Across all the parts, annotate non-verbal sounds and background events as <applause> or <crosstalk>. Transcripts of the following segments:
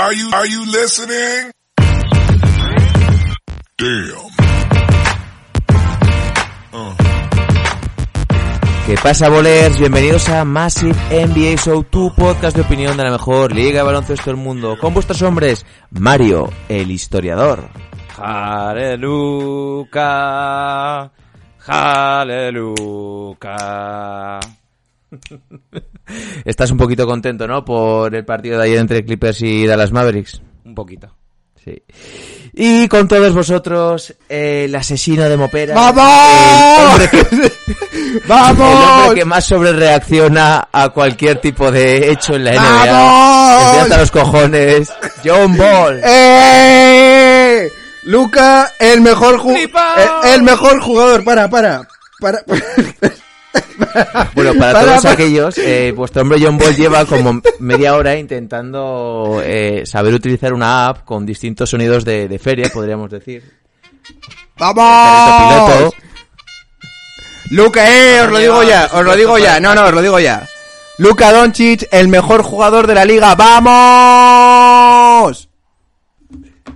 Are you, are you listening? Damn. ¿Qué pasa, bolers? Bienvenidos a Massive NBA Show, tu podcast de opinión de la mejor liga de baloncesto del mundo. Con vuestros hombres, Mario, el historiador. <laughs> Estás un poquito contento, ¿no? Por el partido de ayer entre Clippers y Dallas Mavericks. Un poquito. Sí. Y con todos vosotros, el asesino de Mopera. ¡Vamos! El hombre que, <laughs> ¡Vamos! el hombre que más sobre reacciona a cualquier tipo de hecho en la NBA. ¡Vamos! Desde hasta los cojones. John Ball. ¡Eh! Luca, el mejor el, el mejor jugador. Para, para. Para. <laughs> <laughs> Bueno, para, Para, todos para. <laughs> aquellos, eh, vuestro hombre John Ball lleva como media hora intentando eh, saber utilizar una app con distintos sonidos de, de feria, podríamos decir. ¡Vamos! Luca, eh, os lo digo ya, os lo digo ya. No, no, os lo digo ya. Luca Doncic, el mejor jugador de la liga. ¡Vamos!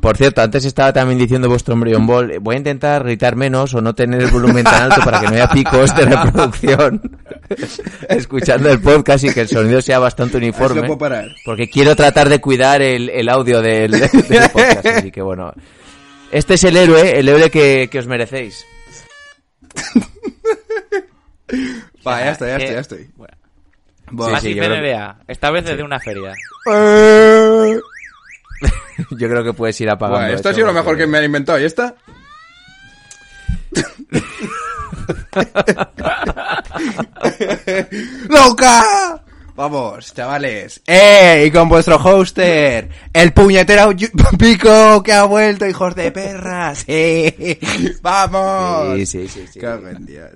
Por cierto, antes estaba también diciendo vuestro hombre John Ball, eh, voy a intentar gritar menos o no tener el volumen tan alto para que no haya picos de reproducción <laughs> escuchando el podcast y que el sonido sea bastante uniforme. Así lo puedo parar. Porque quiero tratar de cuidar el, el audio del, del podcast, <laughs> así que bueno. Este es el héroe, el héroe que, que os merecéis. Va, ya estoy, ya Eh, estoy, ya estoy. bueno. Buah. Sí, sí, creo- esta vez desde una feria. Eh. <laughs> Yo creo que puedes ir apagando. Buah, esto ha sido lo mejor que me han inventado. ¿Y esta? <laughs> ¡Loca! Vamos, chavales. ¡Eh! Y con vuestro hoster, el puñetero <laughs> Pico que ha vuelto, hijos de perras. ¡Sí! ¡Vamos! Sí, sí, sí. sí.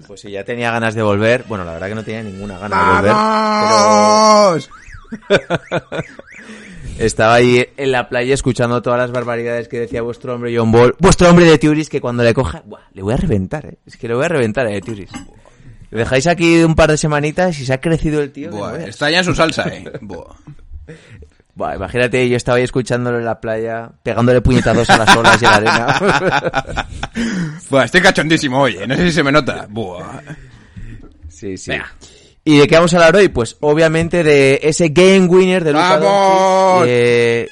Pues si ya tenía ganas de volver, bueno, la verdad que no tenía ninguna gana de volver. pero-. Estaba ahí en la playa escuchando todas las barbaridades que decía vuestro hombre John Ball. Vuestro hombre de Turis que cuando le coja... Buah, le voy a reventar, eh. Es que le voy a reventar a de Turis. Le dejáis aquí un par de semanitas y se ha crecido el tío. Buah, está ya en su salsa, eh. Buah. Buah, imagínate, yo estaba ahí escuchándolo en la playa, pegándole puñetazos a las olas y a la arena. <laughs> Buah, estoy cachondísimo hoy, eh. No sé si se me nota. Buah. sí, sí. ¿Y de qué vamos a hablar hoy? Pues obviamente de ese game winner de Luka ¡Vamos! Doncic, eh,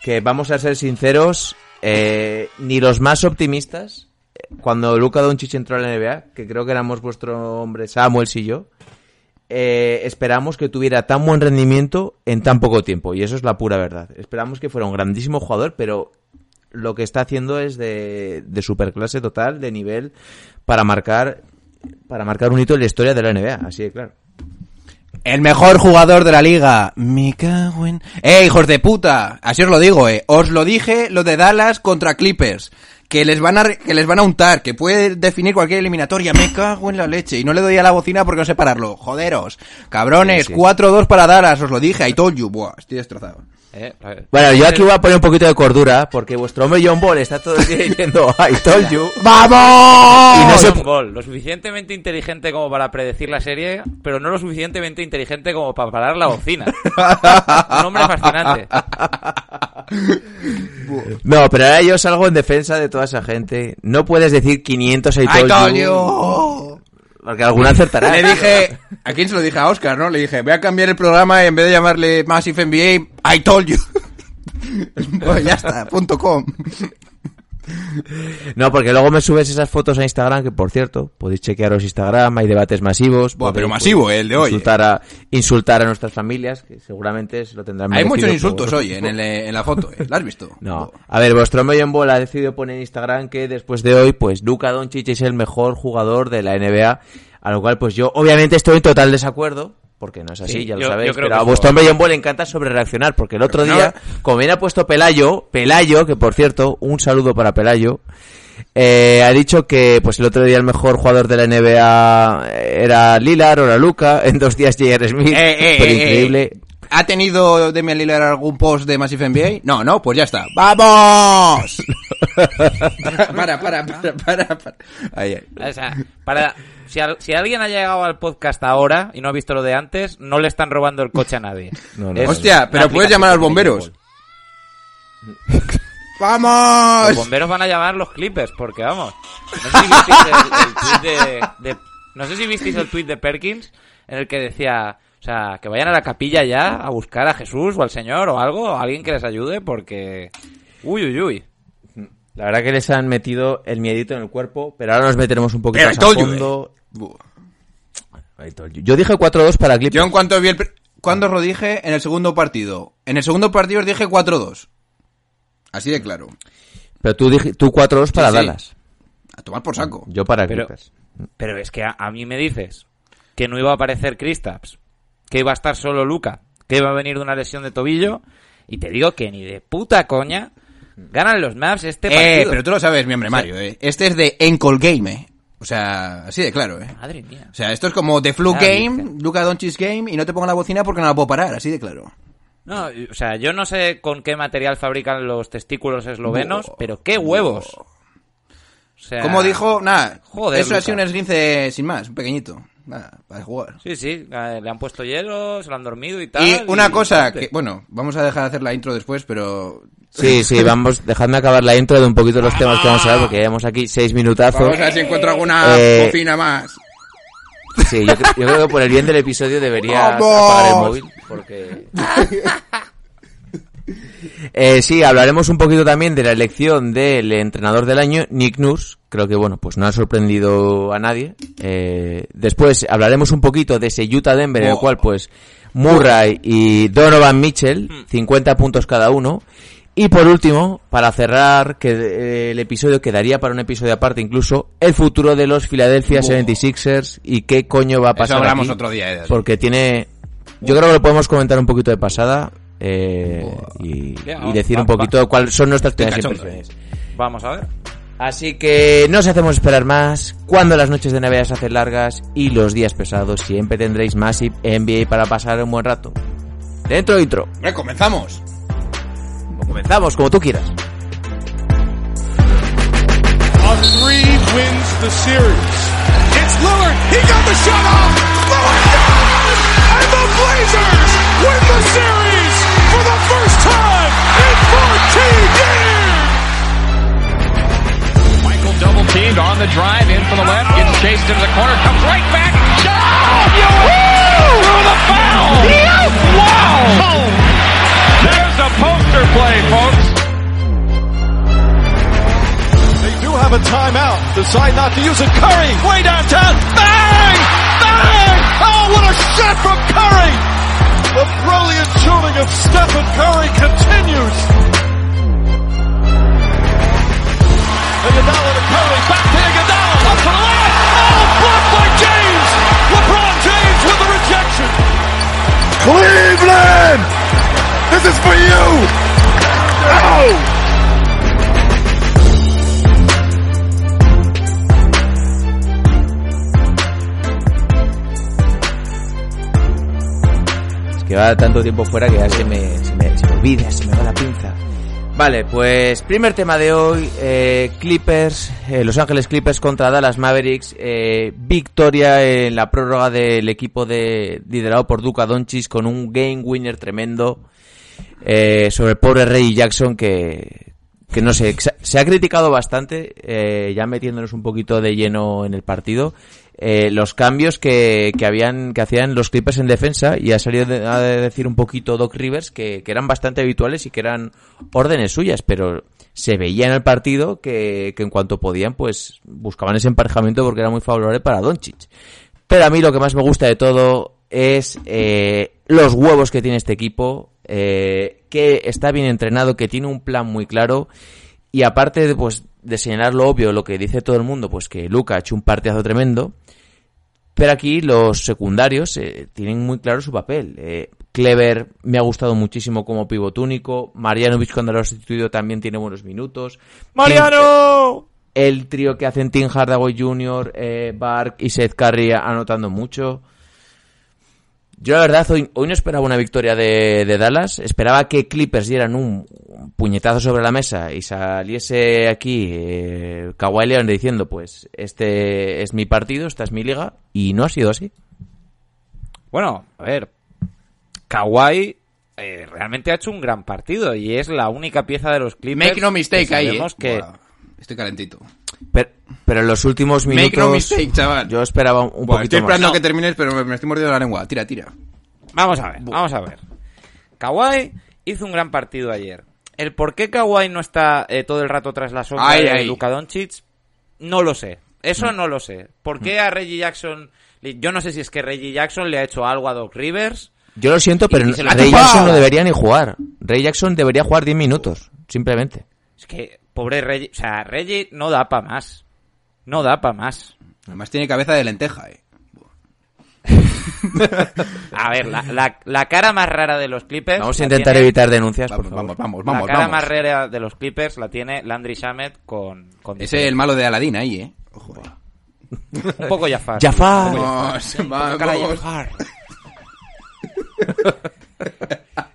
que vamos a ser sinceros, eh, ni los más optimistas, eh, cuando Luka Doncic entró a la NBA, que creo que éramos vuestro hombre Samuel y yo, eh, esperamos que tuviera tan buen rendimiento en tan poco tiempo, y eso es la pura verdad. Esperamos que fuera un grandísimo jugador, pero lo que está haciendo es de, de superclase total, de nivel, para marcar, para marcar un hito en la historia de la NBA, así de claro. El mejor jugador de la liga. Me cago en... ¡Eh, hijos de puta! Así os lo digo, eh. Os lo dije lo de Dallas contra Clippers. Que les van a, re- que les van a untar, que puede definir cualquier eliminatoria. Me cago en la leche. Y no le doy a la bocina porque no sé pararlo. Joderos. Cabrones, Sí, sí. 4-2 para Dallas, os lo dije. I told you. Buah, estoy destrozado. Eh. Bueno, yo aquí voy a poner un poquito de cordura, porque vuestro hombre John Ball está todo el día <laughs> diciendo I told you. ¡Vamos! Y no se- John Ball, lo suficientemente inteligente como para predecir la serie, pero no lo suficientemente inteligente como para parar la bocina. Un hombre fascinante. No, pero ahora yo salgo en defensa de toda esa gente. No puedes decir 500 I I told, told you, you. porque alguna acertará. Le dije, ¿a quién se lo dije? A Oscar, ¿no? Le dije, voy a cambiar el programa y en vez de llamarle Massive NBA, I told you. <laughs> pues ya está, punto com. No, porque luego me subes esas fotos a Instagram, que por cierto, podéis chequearos Instagram, hay debates masivos. Buah, podéis, pero masivo, pues, eh, el de hoy, Insultar, a, insultar a nuestras familias, que seguramente se lo tendrán Hay muchos insultos hoy en, el, eh, en la foto, ¿eh? ¿La has visto? No. A ver, vuestro hombre John Ball ha decidido poner en Instagram que después de hoy, pues Luka Doncic es el mejor jugador de la NBA, a lo cual pues yo obviamente estoy en total desacuerdo, porque no es así, Sí, ya lo yo- sabéis. yo Pero a es vuestro hombre John le encanta sobre reaccionar, porque el otro no- día, como bien ha puesto Pelayo, Pelayo, que por cierto, un saludo para Pelayo, eh, ha dicho que pues el otro día el mejor jugador de la NBA era Lillard, ahora Luca, <laughs> en dos días J.R. Smith, Eh, eh, pero eh, increíble. ¿Ha tenido Demian Lillard algún post de Massive NBA? No, no, pues ya está. ¡Vamos! <laughs> para, para, para, para, para. Ahí, ahí. O sea, para, si, al- si alguien ha llegado al podcast ahora y no ha visto lo de antes, no le están robando el coche a nadie. No, no, Es Hostia, pero puedes llamar a los bomberos. <laughs> Los ¡Vamos! bomberos van a llamar los clippers, porque vamos. No sé si visteis el, el tweet de, de- no sé si visteis el tweet de Perkins en el que decía, o sea, que vayan a la capilla ya a buscar a Jesús o al Señor o algo, o alguien que les ayude, porque. Uy, uy, uy. La verdad que les han metido el miedito en el cuerpo, pero ahora nos meteremos un poquito más a fondo. Yo dije 4-2 para Clippers. Yo en cuanto vi el... ¿Cuándo os lo dije? En el segundo partido. En el segundo partido os dije 4-2. Así de claro. Pero tú, dij- tú 4-2 para sí. Dallas. A tomar por saco. Yo para Pero- Clippers. Pero es que a, a mí me dices que no iba a aparecer Kristaps, que iba a estar solo Luca, que iba a venir de una lesión de tobillo, y te digo que ni de puta coña ganan los Mavs este eh, partido. pero tú lo sabes, mi hombre Mario, eh. Este es de Encol Game, eh. O sea, así de claro, eh. Madre mía. O sea, esto es como The Flu Game. Luca Doncic Game, y no te pongo la bocina porque no la puedo parar, así de claro. No, o sea, yo no sé con qué material fabrican los testículos eslovenos, pero qué huevos. O sea, Como dijo, nada, Joder, eso ha sido un esguince sin más, un pequeñito. Nada, para jugar. Sí, sí, eh, le han puesto hielo, se lo han dormido y tal. Y una cosa adelante. que, bueno, vamos a dejar de hacer la intro después, pero Sí, sí, vamos, dejadme acabar la intro de un poquito los temas que vamos a hablar, porque llevamos aquí seis minutazos. vamos a ver si encuentro alguna Eh, bocina más. Sí, yo, yo creo que por el bien del episodio deberías ¡Vamos! apagar el móvil, porque... <laughs> Eh, sí, hablaremos un poquito también de la elección del entrenador del año, Nick Nurse. Creo que, bueno, pues no ha sorprendido a nadie. Eh, después hablaremos un poquito de ese Utah-Denver, en el cual, pues, Murray y Donovan Mitchell, 50 puntos cada uno. Y por último, para cerrar, que eh, el episodio quedaría para un episodio aparte incluso, el futuro de los Philadelphia Buah. 76ers y qué coño va a Eso pasar hablamos aquí, otro día, eh, eso. Porque tiene... Yo creo que lo podemos comentar un poquito de pasada eh, y, decir va- un poquito cuáles son nuestras primeras impresiones. Vamos a ver. Así que no os hacemos esperar más. Cuando las noches de Navidad se hacen largas y los días pesados, siempre tendréis Massive NBA para pasar un buen rato. Dentro intro. Comenzamos. Comenzamos, como tú quieras. A three wins the series. It's Lillard. He got the shot off. Lillard does! And the Blazers win the chased into the corner, comes right back. Shot! Through the foul! Wow! There's a poster play, folks. They do have a timeout. Decide not to use it. Curry way downtown. Bang! Bang! Oh, what a shot from Curry! The brilliant shooting of Stephen Curry continues. Iguodala to Curry. Back to Iguodala. Up for the layup. Blocked by James. LeBron James with the rejection. Cleveland! This is for you! Oh! Es que va tanto tiempo fuera que ya se me, se me, se me olvida, se me va la pinza. Vale, pues primer tema de hoy, eh, Clippers, eh, Los Ángeles Clippers contra Dallas Mavericks, eh, victoria en la prórroga del equipo de liderado por Duca Doncic con un game winner tremendo eh, sobre el pobre Ray Jackson que, que no sé, se- ha criticado bastante, eh, ya metiéndonos un poquito de lleno en el partido, eh, los cambios que, que habían que hacían los Clippers en defensa y ha salido de- a decir un poquito Doc Rivers que, que eran bastante habituales y que eran órdenes suyas, pero se veía en el partido que, que en cuanto podían pues buscaban ese emparejamiento porque era muy favorable para Doncic. Pero a mí lo que más me gusta de todo es eh, los huevos que tiene este equipo, eh, que está bien entrenado, que tiene un plan muy claro y aparte de, pues, de señalar lo obvio, lo que dice todo el mundo, pues que Luca ha hecho un partidazo tremendo, Pero aquí los secundarios eh, tienen muy claro su papel. Eh, Clever me ha gustado muchísimo como pivot único. Marianovic cuando lo ha sustituido también tiene buenos minutos. ¡Mariano! El trío que hacen Tim Hardaway Jr., eh, Bark y Seth Curry anotando mucho. Yo la verdad hoy, hoy no esperaba una victoria de, de Dallas, esperaba que Clippers dieran un, un puñetazo sobre la mesa y saliese aquí eh, Kawhi Leonard diciendo pues este es mi partido, esta es mi liga y no ha sido así. Bueno, a ver. Kawhi eh, realmente ha hecho un gran partido y es la única pieza de los Clippers. Make no mistake que ahí, eh. que Estoy calentito. Pero, pero en los últimos Make minutos no mistake, chaval. yo esperaba un Buah, poquito estoy más. esperando que termines, pero me, me estoy mordiendo la lengua. Tira, tira. Vamos a ver, vamos a ver. Kawhi hizo un gran partido ayer. El por qué Kawhi no está eh, todo el rato tras la sombra Ay, de ay. Luka Doncic, no lo sé. Eso no lo sé. ¿Por qué a Reggie Jackson... Yo no sé si es que Reggie Jackson le ha hecho algo a Doc Rivers. Yo lo siento, pero ha Ray. Jackson no debería ni jugar. Ray Jackson debería jugar 10 minutos, simplemente. Es que, pobre Reggie... O sea, Reggie no da para más. No da para más. Además tiene cabeza de lenteja, eh. <laughs> A ver, la, la- la cara más rara de los Clippers... Vamos a la intentar tiene- evitar denuncias, por favor. vamos, vamos, La vamos. cara vamos. más rara de los Clippers la tiene Landry Shamet con... con Ese es el malo de Aladdin ahí, eh. Ojo, eh. Un poco Jafar. Jafar. Vamos, Cara vamos.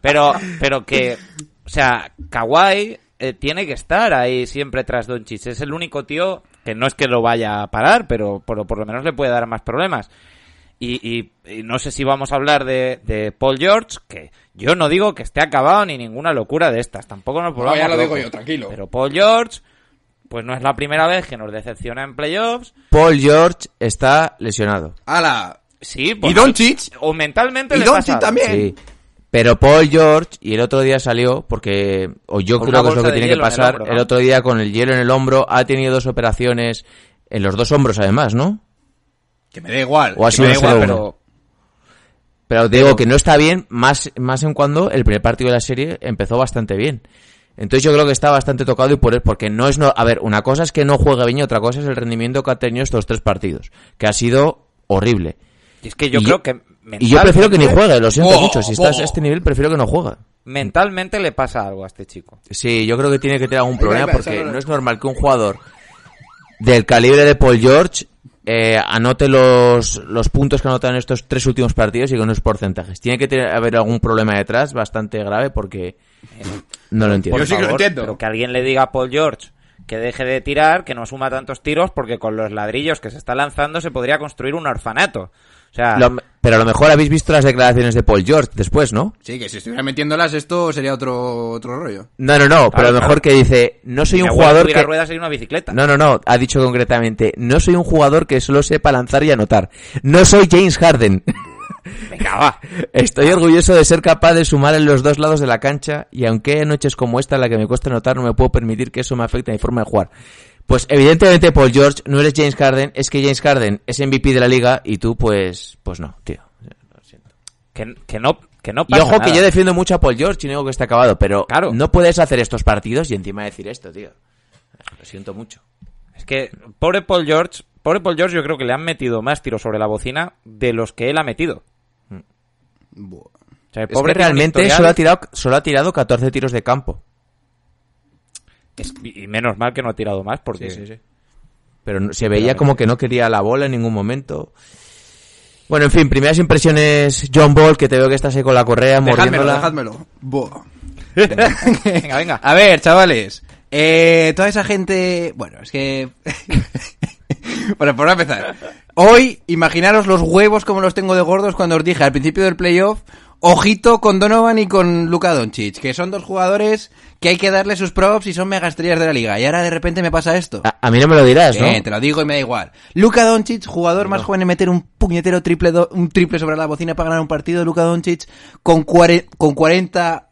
Pero, pero que, o sea, Kawhi eh, tiene que estar ahí siempre tras Doncic. Es el único tío que no es que lo vaya a parar, pero por, por lo menos le puede dar más problemas. Y, y- y no sé si vamos a hablar de, de Paul George, que yo no digo que esté acabado ni ninguna locura de estas. Tampoco nos volvamos ya lo digo yo, tranquilo. Pero Paul George, pues no es la primera vez que nos decepciona en playoffs. Paul George está lesionado. ¡Hala! Sí, pues, ¿Y Doncic? O mentalmente ¿Y le Doncic también? Sí. Pero Paul George, y el otro día salió, porque, o yo Con creo que es lo que tiene que en el pasar, hombro, el, ¿no? otro día con el hielo en el hombro, ha tenido dos operaciones, en los dos hombros además, ¿no? Que me da igual. O ha sido me da solo igual, uno. pero... Pero te digo que no está bien, más, más en cuando el primer partido de la serie empezó bastante bien. Entonces yo creo que está bastante tocado y por porque no es no, a ver, una cosa es que no juegue bien y otra cosa es el rendimiento que ha tenido estos tres partidos, que ha sido horrible. Y es que yo Y creo yo- que Y yo prefiero que ni juegue, lo siento Oh, mucho, si estás oh. a este nivel prefiero que no juegue. Mentalmente le pasa algo a este chico. Sí, yo creo que tiene que tener algún problema porque no es normal que un jugador del calibre de Paul George eh, anote los, los puntos que anotan en estos tres últimos partidos y con unos porcentajes. Tiene que tener, haber algún problema detrás bastante grave porque no lo entiendo. Yo sí que lo entiendo. Pero que alguien le diga a Paul George que deje de tirar, que no suma tantos tiros, porque con los ladrillos que se está lanzando se podría construir un orfanato. O sea, Lo- pero a lo mejor habéis visto las declaraciones de Paul George después, ¿no? Sí, que si estuviera metiéndolas esto sería otro, otro rollo. No, no, no, pero a lo claro. mejor que dice, no soy si un jugador que... ruedas sería una bicicleta. No, no, no, ha dicho concretamente, no soy un jugador que solo sepa lanzar y anotar. No soy James Harden. <laughs> Venga, va. Estoy orgulloso de ser capaz de sumar en los dos lados de la cancha y aunque hay noches como esta en la que me cuesta anotar, no me puedo permitir que eso me afecte a mi forma de jugar. Pues evidentemente Paul George no eres James Harden, es que James Harden es MVP de la liga y tú pues pues no, tío. Que, que no, que no Y ojo que yo defiendo mucho a Paul George y no digo que esté acabado, pero Claro. no puedes hacer estos partidos y encima decir esto, tío. Lo siento mucho. Es que, pobre Paul George, pobre Paul George yo creo que le han metido más tiros sobre la bocina de los que él ha metido. Buah. O sea, el Es pobre que realmente historial- solo ha tirado solo ha tirado 14 tiros de campo. Es- y menos mal que no ha tirado más, porque... Pero no- se veía como que no quería la bola en ningún momento. Bueno, en fin, primeras impresiones, John Ball, que te veo que estás ahí con la correa, Dejádmelo, mordiéndola. dejádmelo. Buah. <laughs> Venga, venga. A ver, chavales. Eh, toda esa gente... Bueno, es que... <laughs> bueno, por empezar. Hoy, imaginaros los huevos como los tengo de gordos cuando os dije al principio del playoff, ojito con Donovan y con Luka Doncic, que son dos jugadores que hay que darle sus props y son mega estrellas de la liga. Y ahora de repente me pasa esto. A, a mí no me lo dirás, ¿no? Eh, te lo digo y me da igual. Luka Doncic, jugador más joven en meter un puñetero triple, do- un triple sobre la bocina para ganar un partido. Luka Doncic con, cuare- con 40,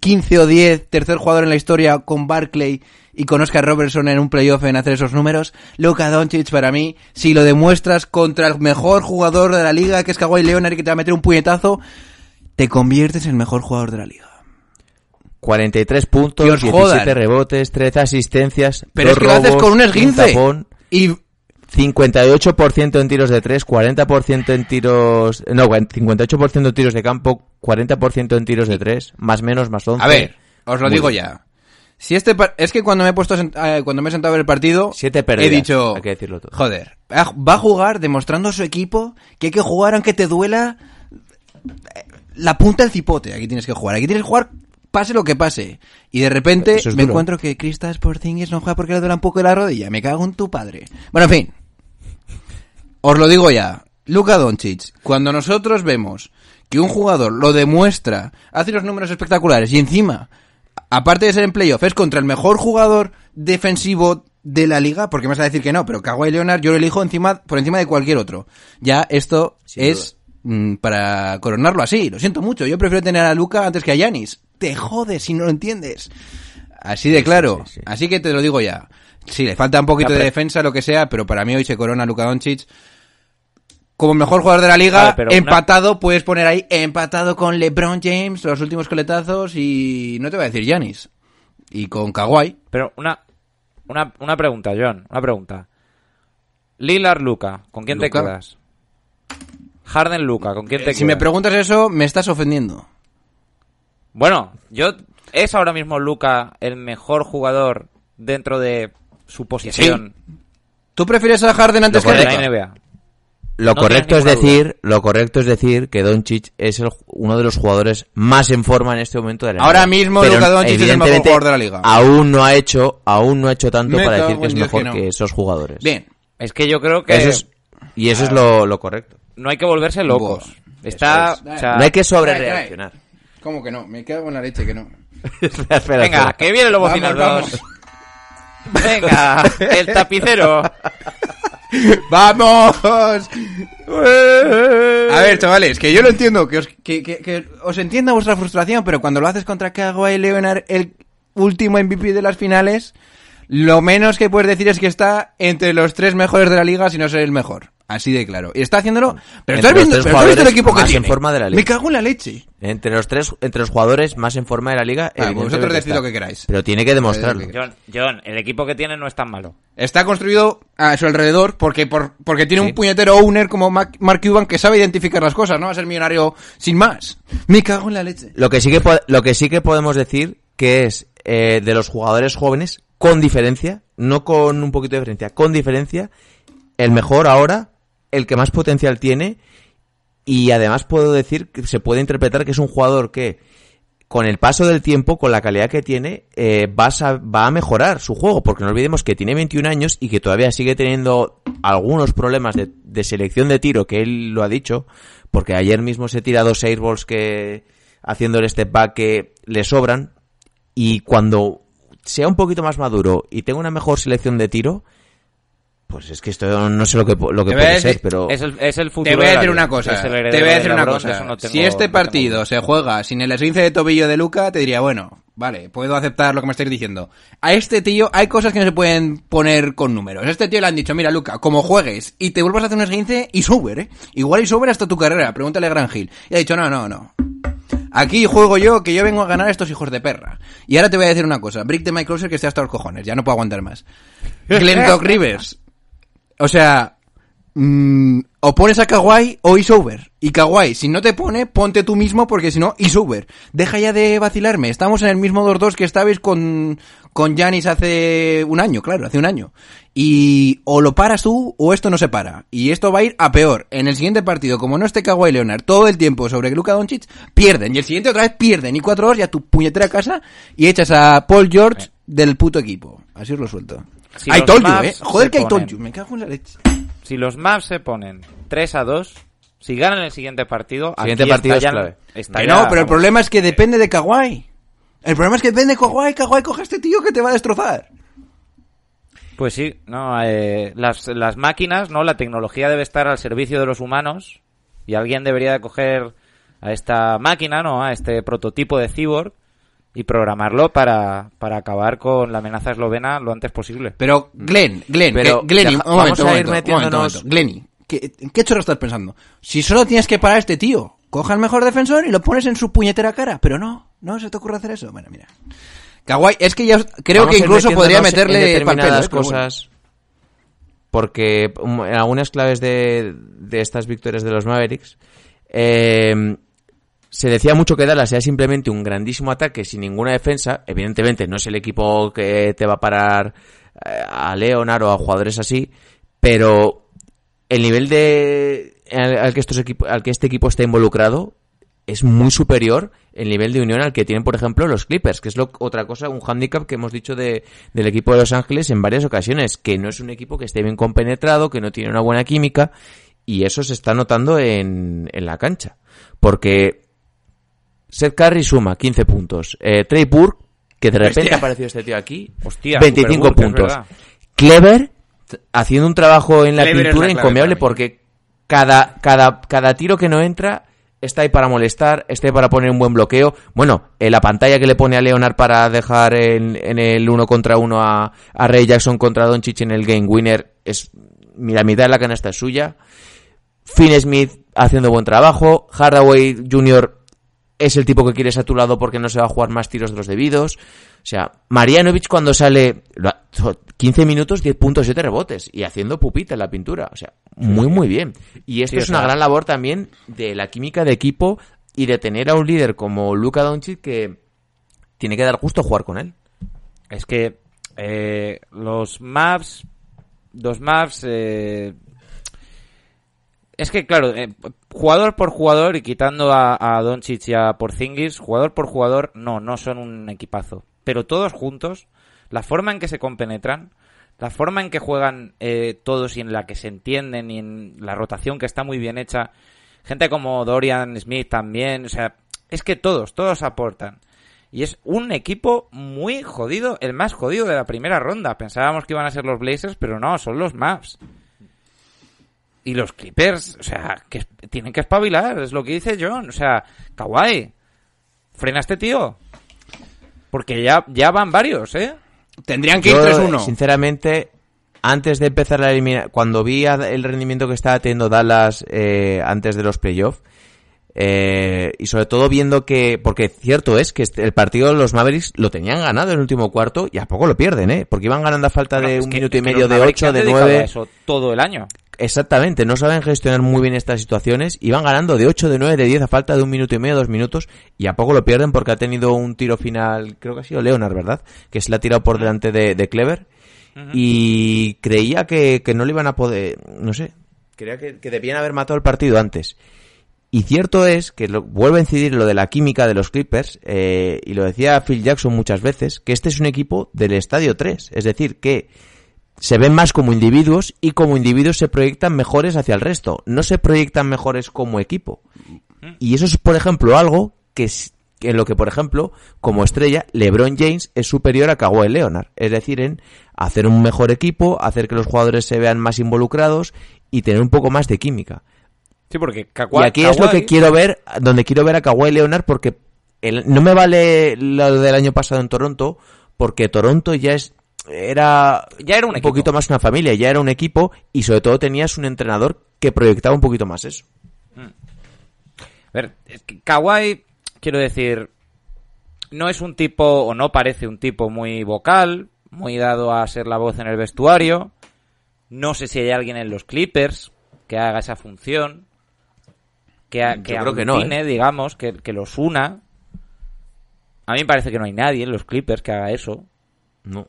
15 o 10, tercer jugador en la historia con Barclay y con Oscar Robertson en un playoff en hacer esos números. Luka Doncic para mí, si lo demuestras contra el mejor jugador de la liga, que es Kawhi Leonard, que te va a meter un puñetazo, te conviertes en el mejor jugador de la liga. 43 puntos, Que os 17 jodan. rebotes, 13 asistencias, Pero dos es que lo haces robos, con un esguince. tapón. Y 58% en tiros de 3, 40% en tiros... No, 58% en tiros de campo, 40% en tiros de 3, más menos, más 11. A ver, os lo Muy digo bien. ya. Si este par- es que cuando me he puesto eh, cuando me he sentado a ver el partido Siete pérdidas, he dicho hay que decirlo todo. joder va a jugar demostrando a su equipo que hay que jugar aunque te duela la punta del cipote aquí tienes que jugar aquí tienes que jugar pase lo que pase y de repente es me duro. encuentro que Kristaps Porzingis no juega porque le duele un poco de la rodilla me cago en tu padre bueno en fin os lo digo ya. Luka Doncic, cuando nosotros vemos que un jugador lo demuestra, hace unos números espectaculares y encima, aparte de ser en playoff, es contra el mejor jugador defensivo de la liga, porque me vas a decir que no, pero Kawhi Leonard yo lo elijo encima, por encima de cualquier otro. Ya esto Sin es para coronarlo así. Lo siento mucho. Yo prefiero tener a Luka antes que a Yanis. Te jodes si no lo entiendes. Así de claro. sí, sí. Así que te lo digo ya. Sí, le falta un poquito de defensa, lo que sea, pero para mí hoy se corona Luka Doncic como mejor jugador de la liga, una- empatado, puedes poner ahí, empatado con LeBron James, los últimos coletazos, y no te voy a decir Yanis. Y con Kawhi. Pero una, una, una pregunta, John, una pregunta. Lillard Luca, ¿con quién Luka. te quedas? Harden Luca, ¿con quién te Eh, si me preguntas eso, me estás ofendiendo. Bueno, yo es ahora mismo Luca el mejor jugador dentro de su posición ¿Tú prefieres a Harden antes Lo que la? NBA. Lo No correcto es decir, lo correcto es decir que Doncic es el- uno de los jugadores más en forma en este momento de la Ahora NBA. mismo Pero, Luka Doncic es el mejor jugador de la liga. Aún no ha hecho, aún no ha hecho tanto Me para decir que es Dios mejor que esos jugadores. Bien. Es que yo creo que Eso es- y eso es lo, lo correcto. No hay que volverse locos. Buah, Está, eso es. o sea, no hay que sobrereaccionar. ¿Cómo que no? Me cago en la leche que no. <laughs> espera, espera, Venga, espera. que viene el. 2. Venga, <laughs> el tapicero. ¡Vamos! A ver, chavales, que yo lo entiendo, que os, que, que- que os entienda vuestra frustración, pero cuando lo haces contra Kawhi Leonard, el último MVP de las finales, lo menos que puedes decir es que está entre los tres mejores de la liga, si no ser el mejor. Así de claro. Y está haciéndolo... Pero Entre estás los viendo, tres pero ¿tú has visto el jugadores equipo que más en tiene? forma de la liga. Me cago en la leche. Entre los tres, entre los jugadores más en forma de la liga, evidentemente vosotros decid está. lo que queráis. Pero tiene que demostrarlo. John, John, el equipo que tiene no es tan malo. Está construido a su alrededor porque por, porque tiene Sí. un puñetero owner como Mac- Mark Cuban que sabe identificar las cosas, no va a ser millonario sin más. Me cago en la leche. Lo que sí que po- lo que sí que podemos decir que es eh, de los jugadores jóvenes con diferencia, no con un poquito de diferencia, con diferencia, el mejor ahora, el que más potencial tiene y además puedo decir que se puede interpretar que es un jugador que con el paso del tiempo, con la calidad que tiene, eh, va, a, va a mejorar su juego, porque no olvidemos que tiene 21 años y que todavía sigue teniendo algunos problemas de, de selección de tiro, que él lo ha dicho, porque ayer mismo se tira dos airballs que haciendo el step back que le sobran, y cuando sea un poquito más maduro y tenga una mejor selección de tiro, pues es que esto no sé lo que, lo que puede decir- ser, pero... Es el, es el futuro. Te voy a de la decir una cosa. Te voy a de decir una cosa. no tengo- si este no tengo partido se juega sin el esguince de tobillo de Luca, te diría, bueno, vale, puedo aceptar lo que me estáis diciendo. A este tío hay cosas que no se pueden poner con números. A este tío le han dicho, mira, Luca, como juegues y te vuelvas a hacer un esguince, y sober, ¿eh? Igual y sober hasta tu carrera. Pregúntale a Gran Hill. Y ha dicho, no, no, no. Aquí juego yo, que yo vengo a ganar a estos hijos de perra. Y ahora te voy a decir una cosa. Brick de Mike Closer que esté hasta los cojones. Ya no puedo aguantar más. <laughs> Glenn Doc Rivers. O sea, mm, o pones a Kawhi o Isover. Y Kawhi, si no te pone, ponte tú mismo porque si no, Isover. Deja ya de vacilarme. Estamos en el mismo 2-2 que estabais con con Giannis hace un año, claro, hace un año. Y o lo paras tú o esto no se para. Y esto va a ir a peor. En el siguiente partido, como no esté Kawhi Leonard todo el tiempo sobre Luka Doncic, pierden. Y el siguiente otra vez pierden. Y cuatro horas ya tu puñetera casa y echas a Paul George del puto equipo. Así os lo suelto. Si I los told you, Mavs eh. Joder se que I told ponen- you. Me cago en la leche. Si los Mavs se ponen 3 a 2, si ganan el siguiente partido, Siguiente aquí partido es estallan- clave. Estallan- no, pero el problema es que depende de Kawhi. El problema es que depende de Kawhi. Kawhi coge a este tío que te va a destrozar. Pues sí, no, eh, las, las máquinas, no, la tecnología debe estar al servicio de los humanos y alguien debería de coger a esta máquina, no, a este prototipo de cyborg y programarlo para, para acabar con la amenaza eslovena lo antes posible. Pero, Glenn, Glenn, Pero un momento, vamos a ir metiéndonos- momento. Glenny, ¿qué, ¿en qué chorro estás pensando? Si solo tienes que parar a este tío, coja al mejor defensor y lo pones en su puñetera cara. Pero no, no se te ocurre hacer eso. Bueno, mira. Kawhi, es que ya creo Vamos que incluso podría meterle determinadas papel, ¿eh? Cosas. porque um, en algunas claves de, de estas victorias de los Mavericks eh, se decía mucho que Dallas era simplemente un grandísimo ataque sin ninguna defensa. Evidentemente no es el equipo que te va a parar eh, a Leonard o a jugadores así, pero el nivel de al, que estos al que este equipo está involucrado es muy superior el nivel de unión al que tienen, por ejemplo, los Clippers, que es lo, otra cosa, un hándicap que hemos dicho de, del equipo de Los Ángeles en varias ocasiones, que no es un equipo que esté bien compenetrado, que no tiene una buena química, y eso se está notando en, en la cancha. Porque Seth Curry suma 15 puntos. Eh, Trey Burke, que de repente ha aparecido este tío aquí, Hostia, 25 Super Burke, es puntos. Clever, haciendo un trabajo en la Clever la pintura encomiable porque cada, cada, cada tiro que no entra está ahí para molestar, está ahí para poner un buen bloqueo. Bueno, en la pantalla que le pone a Leonard para dejar en, en el uno contra uno a, a Ray Jackson contra Doncic en el game winner es, mira, mitad de la canasta es suya. Finn Smith haciendo buen trabajo. Hardaway Jr. es el tipo que quieres a tu lado porque no se va a jugar más tiros de los debidos. O sea, Marianovic cuando sale lo ha- 15 minutos, 10 puntos, 7 rebotes y haciendo pupita en la pintura. O sea, muy, muy bien. Y esto Sí, es una sea- gran labor también de la química de equipo y de tener a un líder como Luka Doncic que tiene que dar gusto jugar con él. Es que eh, los maps, los maps, eh, es que claro, eh, jugador por jugador y quitando a, a Doncic y a Porzingis, jugador por jugador, no, no son un equipazo. Pero todos juntos, la forma en que se compenetran, la forma en que juegan eh, todos y en la que se entienden y en la rotación que está muy bien hecha, gente como Dorian Smith también, o sea, es que todos, todos aportan. Y es un equipo muy jodido, el más jodido de la primera ronda. Pensábamos que iban a ser los Blazers, pero no, son los Mavs. Y los Clippers, o sea, que tienen que espabilar, es lo que dice John. O sea, Kawhi, frena a este tío. Porque ya, ya van varios, ¿eh? Tendrían que ir Yo, 3-1. Sinceramente, antes de empezar la eliminación, cuando vi a- el rendimiento que estaba teniendo Dallas eh, antes de los playoffs, eh, y sobre todo viendo que, porque cierto es que este- el partido de los Mavericks lo tenían ganado en el último cuarto y a poco lo pierden, ¿eh? Porque iban ganando a falta Bueno, de un que- minuto y medio, de Mavericks se 8, han de dedicado a 9. eso todo el año. Exactamente, no saben gestionar muy bien estas situaciones. Iban ganando de 8, de 9, de 10 a falta de un minuto y medio, dos minutos. Y a poco lo pierden porque ha tenido un tiro final, creo que ha sido Leonard, ¿verdad? Que se le ha tirado por delante de, de Clever. Y creía que, que no le iban a poder, no sé, creía que, que debían haber matado el partido antes. Y cierto es que lo, vuelve a incidir lo de la química de los Clippers, eh, y lo decía Phil Jackson muchas veces, que este es un equipo del estadio 3. Es decir, que se ven más como individuos y como individuos se proyectan mejores hacia el resto. No se proyectan mejores como equipo. Y eso es, por ejemplo, algo que, es- que en lo que, por ejemplo, como estrella, LeBron James es superior a Kawhi Leonard. Es decir, en hacer un mejor equipo, hacer que los jugadores se vean más involucrados y tener un poco más de química. Sí, porque Kawhi, y aquí es lo que quiero ver, donde quiero ver a Kawhi Leonard porque el- no me vale lo del año pasado en Toronto, porque Toronto ya es era Ya era un equipo. poquito más una familia, ya era un equipo y sobre todo tenías un entrenador que proyectaba un poquito más eso. A ver, es que Kawhi, quiero decir, no es un tipo, o no parece un tipo muy vocal, muy dado a ser la voz en el vestuario. No sé si hay alguien en los Clippers que haga esa función. Que, a- que creo que no, aglutine, ¿eh? digamos, que, que los una. A mí me parece que no hay nadie en los Clippers que haga eso. No.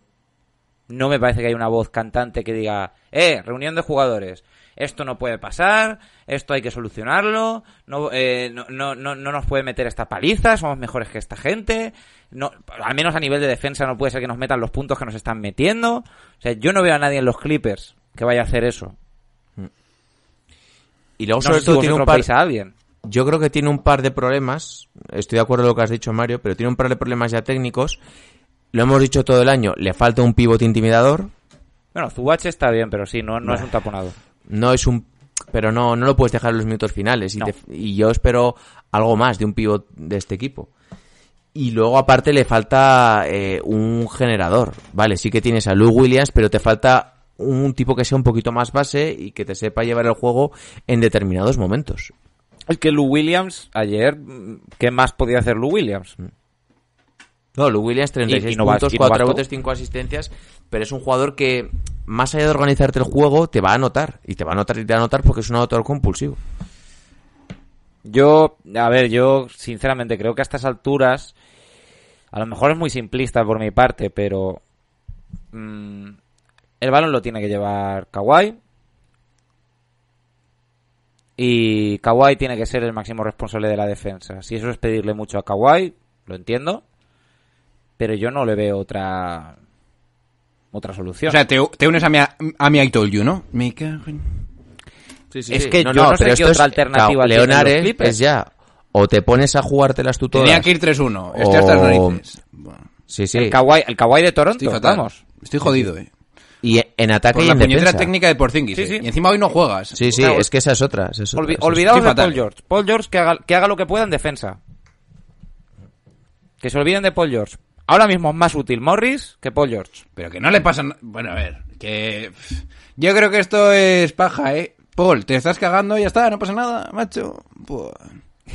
No me parece que haya una voz cantante que diga, eh, reunión de jugadores, esto no puede pasar, esto hay que solucionarlo, no, eh, no, no, no, no nos puede meter esta paliza, somos mejores que esta gente, no, al menos a nivel de defensa no puede ser que nos metan los puntos que nos están metiendo. O sea, yo no veo a nadie en los Clippers que vaya a hacer eso. Y luego No sobre si todo tiene un par a alguien. Yo creo que tiene un par de problemas. Estoy de acuerdo con lo que has dicho, Mario, pero tiene un par de problemas ya técnicos. Lo hemos dicho todo el año. Le falta un pivote intimidador. Bueno, Zubache está bien, pero sí, no, no es un taponado. No es un. Pero no, no lo puedes dejar en los minutos finales. Y, No. te- y yo espero algo más de un pivot de este equipo. Y luego, aparte, le falta eh, un generador. Vale, sí que tienes a Lou Williams, pero te falta un tipo que sea un poquito más base y que te sepa llevar el juego en determinados momentos. Es que Lou Williams, ayer, mm, ¿qué más podía hacer Lou Williams? No, Lou Williams 36 Y- y no puntos, no 4 bastó. rebotes, 5 asistencias, pero es un jugador que más allá de organizarte el juego, te va a anotar. Y te va a anotar y te va a anotar porque es un anotador compulsivo. Yo, a ver, yo sinceramente creo que a estas alturas, a lo mejor es muy simplista por mi parte, pero mm, el balón lo tiene que llevar Kawhi. Y Kawhi tiene que ser el máximo responsable de la defensa. Si eso es pedirle mucho a Kawhi, lo entiendo. Pero yo no le veo otra otra solución. O sea, te, te unes a mi, a mi I told you, ¿no? Me cago en- Es que yo no sé pero qué esto otra alternativa claro, es ya. O te pones a jugártelas tú todas. Tenía que ir 3-1. Estoy hasta las O- narices. Bueno, Sí, sí. el, Kawhi, el Kawhi de Toronto, estoy fatal. vamos. Estoy jodido, eh. Y en ataque Por y la en puñetera defensa. técnica de Porzingis. Sí, eh. sí. Y encima hoy no juegas. Sí, sí, Claro. es que esa es otra. esa es otra, Olvi- esa es olvidaos de. Paul George. Paul George que haga, que haga lo que pueda en defensa. Que se olviden de Paul George. Ahora mismo es más útil Morris que Paul George. Pero que no le pasa... na- Bueno, a ver, que... Yo creo que esto es paja, ¿eh? Paul, te estás cagando y ya está, no pasa nada, macho. Buah,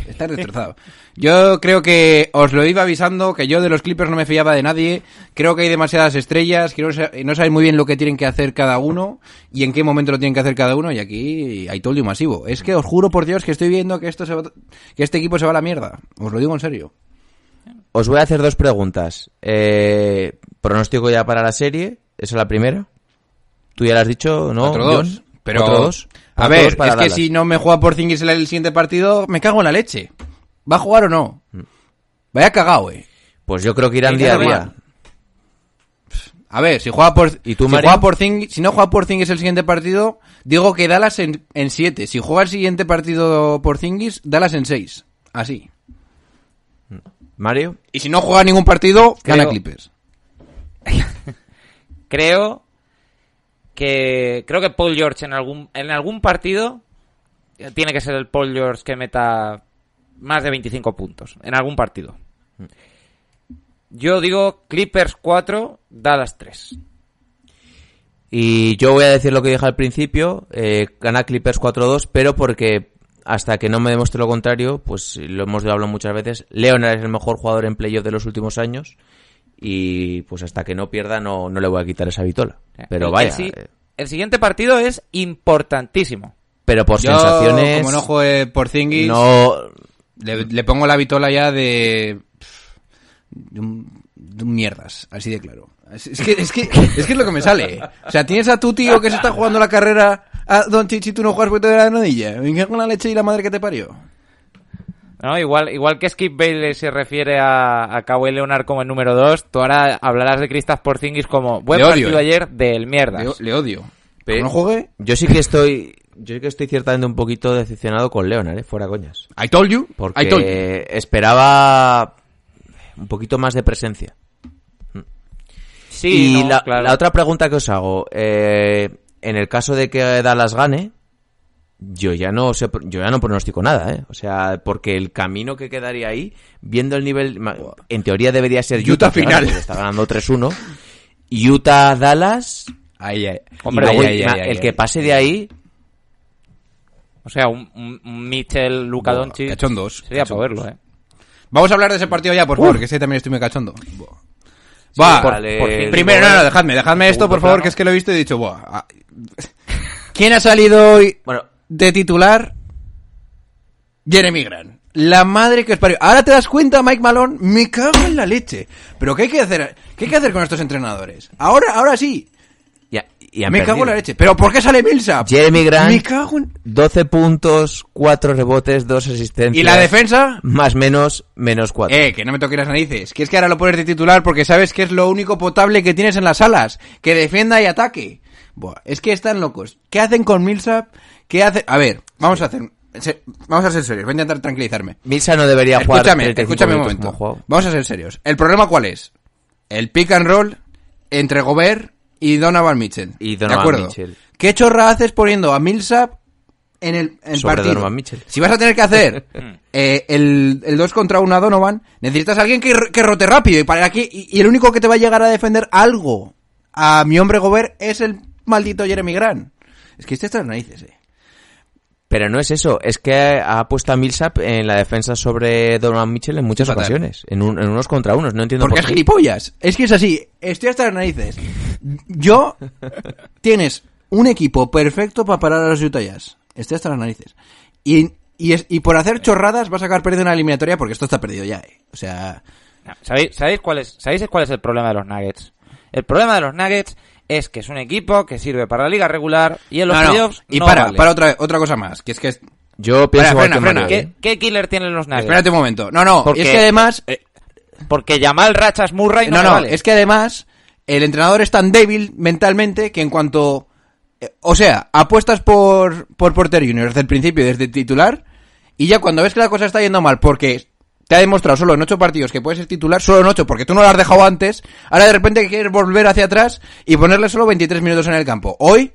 estás destrozado. <laughs> Yo creo que os lo iba avisando, que yo de los Clippers no me fiaba de nadie. Creo que hay demasiadas estrellas, que no sabéis muy bien lo que tienen que hacer cada uno y en qué momento lo tienen que hacer cada uno. Y aquí hay todo masivo. Es que os juro por Dios que estoy viendo que, esto se va- que este equipo se va a la mierda. Os lo digo en serio. Os voy a hacer dos preguntas. Eh, pronóstico ya para la serie. Esa es la primera. Tú ya lo has dicho, ¿no? 4-2. John? Pero, 4-2. a 4-2 ver, es que si no me juega por Zingis el siguiente partido, me cago en la leche. ¿Va a jugar o no? Mm. Vaya cagado, eh. Pues yo creo que irán día a día. A ver, si juega por ¿Y tú, si Mario? juega por Zing- si no juega por Zingis el siguiente partido, digo que Dallas en, en 7. Si juega el siguiente partido por Zingis, Dallas en 6. Así. Mario. Y si no juega ningún partido, gana Clippers. <laughs> Creo que creo que Paul George en algún en algún partido eh, tiene que ser el Paul George que meta más de 25 puntos en algún partido. Yo digo Clippers 4, Dallas 3. Y yo voy a decir lo que dije al principio. eh, gana Clippers 4-2, pero porque hasta que no me demuestre lo contrario, pues lo hemos hablado muchas veces, Leonard es el mejor jugador en playoff de los últimos años. Y pues hasta que no pierda no, no le voy a quitar esa vitola. Pero El- vaya, el, si- eh, el siguiente partido es importantísimo. pero por Yo, sensaciones... como no juegue por Zingis, no, le, le pongo la vitola ya de... de un, de un mierdas, así de claro. Es, es que, es, que, es que es lo que me sale. O sea, tienes a tu tío que se está jugando la carrera a Don Chichi, tú no juegas porque te da la nodilla. Venga con la leche y la madre que te parió. ¿No? Igual, igual que Skip Bailey se refiere a, a Kawhi Leonard como el número 2, tú ahora hablarás de Kristaps Porzingis como buen Le odio, partido eh. ayer del mierdas. Le, le odio. No juegue, Yo sí que estoy, yo sí que estoy ciertamente un poquito decepcionado con Leonard, ¿eh? fuera coñas. I told you. Porque I told you. esperaba un poquito más de presencia. Sí, y no, la, claro. la otra pregunta que os hago, eh, en el caso de que Dallas gane, yo ya no sé, yo ya no pronostico nada, ¿eh? O sea, porque el camino que quedaría ahí, viendo el nivel, en teoría debería ser Utah, Utah final. está ganando 3-1. Utah Dallas, Ahí, ahí. Hombre, Ahí, ahí, el que ahí. pase de ahí, O sea, un, un, Mitchell, Luka Buah, Doncic. cachondos, Sería para verlo, ¿eh? Vamos a hablar de ese partido ya, por favor, que ese también estoy muy cachondo. Buah. Va, por- vale, por fin. primero, no, no, dejadme, dejadme esto, por favor, plano. que es que lo he visto y he dicho, buah. ¿Quién ha salido hoy bueno, de titular? Jeremy Grant. La madre que os parió. Ahora te das cuenta, Mike Malone, me cago en la leche. Pero ¿qué hay que hacer? ¿Qué hay que hacer con estos entrenadores? Ahora, ahora sí. ya, me cago en la leche. ¿Pero por qué sale Millsap? Jeremy Grant, Me cago en... 12 puntos, 4 rebotes, 2 asistencias. ¿Y la defensa? Más menos, menos 4. Eh, que no me toques las narices. Que es que ahora lo pones de titular porque sabes que es lo único potable que tienes en las alas. Que defienda y ataque. Buah, es que están locos. ¿Qué hacen con Millsap? ¿Qué hacen? A ver, vamos a hacer... Vamos a ser serios. Voy a intentar tranquilizarme. Milsa no debería jugar. Escúchame, 35 escúchame un momento. Vamos a ser serios. ¿El problema cuál es? El pick and roll entre Gobert y Donovan Mitchell. Y ¿De acuerdo? Mitchell. ¿Qué chorra haces poniendo a Millsap en el en Sobre partido? Donovan Mitchell. Si vas a tener que hacer <laughs> eh, el, el 2 contra 1 a Donovan, necesitas a alguien que, que rote rápido. Y para aquí y, y el único que te va a llegar a defender algo a mi hombre Gobert es el maldito Jeremy Grant. Es que este está en las narices, eh. Pero no es eso, es que ha puesto a Millsap en la defensa sobre Donovan Mitchell en muchas Fatal. ocasiones, en, un- en unos contra unos, no entiendo Porque es por qué. gilipollas. Es que es así. Estoy hasta las narices. Yo, tienes un equipo perfecto para parar a los Utah Jazz. Estoy hasta las narices. Y, y, es- y por hacer chorradas vas a acabar perdiendo una eliminatoria porque esto está perdido ya, eh. O sea, No, ¿Sabéis, sabéis, cuál es, ¿Sabéis cuál es el problema de los Nuggets? El problema de los Nuggets es que es un equipo que sirve para la liga regular y en los no, no. playoffs Y no para, vale. para otra, otra cosa más, que es que es- Yo pienso frena, que frena. ¿eh? ¿Qué, qué killer tienen los Nuggets? Espérate un momento. No, no, Porque- es que además... eh, Porque Jamal Rachas Murray no, no, me no, vale. es que además el entrenador es tan débil mentalmente que en cuanto... eh, o sea, apuestas por, por Porter Junior desde el principio, desde el titular, y ya cuando ves que la cosa está yendo mal porque te ha demostrado solo en ocho partidos que puedes ser titular, solo en ocho, porque tú no lo has dejado antes, ahora de repente quieres volver hacia atrás y ponerle solo 23 minutos en el campo. Hoy...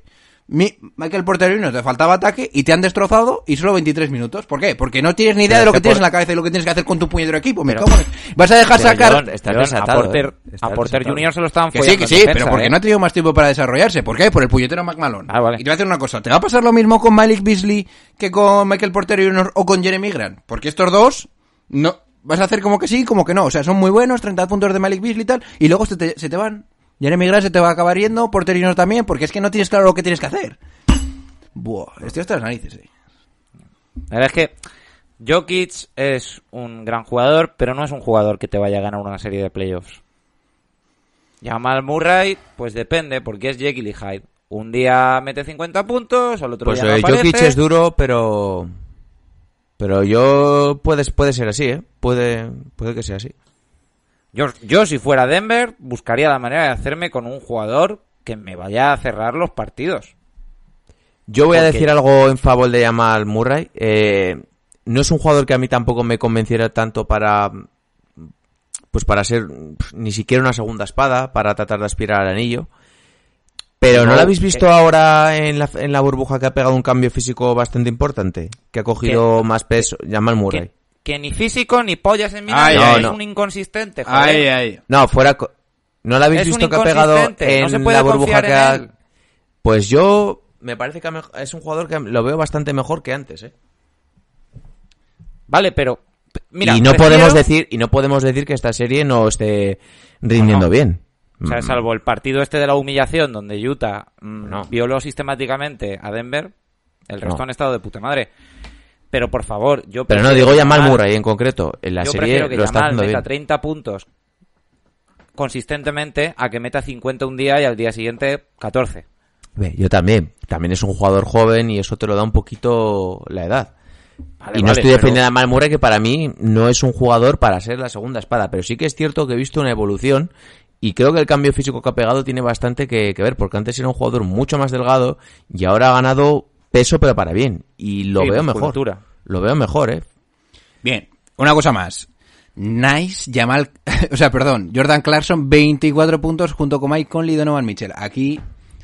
Mi, Michael Porter Jr. te faltaba ataque y te han destrozado y solo 23 minutos. ¿Por qué? Porque no tienes ni idea Pero de lo que que tienes por- en la cabeza y lo que tienes que hacer con tu puñetero equipo. Me Pero- en- Vas a dejar sacar... John, está John, desatado, a Porter, ¿eh? A Porter. Junior se lo estaban Que sí, que sí, defensa, pero porque ¿eh? no ha tenido más tiempo para desarrollarse. ¿Por qué? Por el puñetero McMalone. Ah, vale. Y te voy a decir una cosa. ¿Te va a pasar lo mismo con Malik Beasley que con Michael Porter Jr. o con Jeremy Grant? Porque estos dos, no, vas a hacer como que sí, como que no. O sea, son muy buenos, 30 puntos de Malik Beasley y tal, y luego se te, se te van. Jeremy Grant se te va a acabar yendo, Porter Jr. también, porque es que no tienes claro lo que tienes que hacer. Buah, estoy hasta las narices, eh. La verdad es que Jokic es un gran jugador, pero no es un jugador que te vaya a ganar una serie de playoffs. Jamal Murray, pues depende, porque es Jekyll y Hyde. Un día mete 50 puntos, al otro Pues día no eh, Jokic es duro, pero... Pero yo... Puede, puede ser así, ¿eh? Puede, puede que sea así. Yo, yo, si fuera Denver, buscaría la manera de hacerme con un jugador que me vaya a cerrar los partidos. Yo voy a decir algo en favor de Jamal Murray. Eh, no es un jugador que a mí tampoco me convenciera tanto para... Pues para ser ni siquiera una segunda espada, para tratar de aspirar al anillo. Pero ¿no No, lo habéis visto eh, ahora en la, en la burbuja que ha pegado un cambio físico bastante importante? Que ha cogido más peso. Jamal Murray. Que, que ni físico ni pollas en mi Ay, ay. es un inconsistente, joder. ay. No, fuera... ¿No lo habéis Es visto que ha pegado en no la burbuja que ha... él. Pues yo... Me parece que es un jugador que lo veo bastante mejor que antes, ¿eh? Vale, pero... Mira, y no prefiero- podemos decir y no podemos decir que esta serie no esté rindiendo No. bien. O sea, Mm. salvo el partido este de la humillación donde Utah mm, No. violó sistemáticamente a Denver, el resto No. han estado de puta madre. Pero por favor, yo Pero no digo Jamal Murray en concreto. En la yo serie prefiero que lo está haciendo meta bien. 30 puntos consistentemente a que meta 50 un día y al día siguiente 14. Ve, Yo también. También es un jugador joven y eso te lo da un poquito la edad. Vale, y no vale, estoy pero- defendiendo a Jamal Murray que para mí no es un jugador para ser la segunda espada. Pero sí que es cierto que he visto una evolución y creo que el cambio físico que ha pegado tiene bastante que, que ver. Porque antes era un jugador mucho más delgado y ahora ha ganado peso pero para bien. Y lo Sí, veo mejor. musculatura. Lo veo mejor, ¿eh? Bien, una cosa más. Nice, Jamal, <laughs> o sea, perdón, Jordan Clarkson, 24 puntos junto con Mike Conley y Donovan Mitchell. Aquí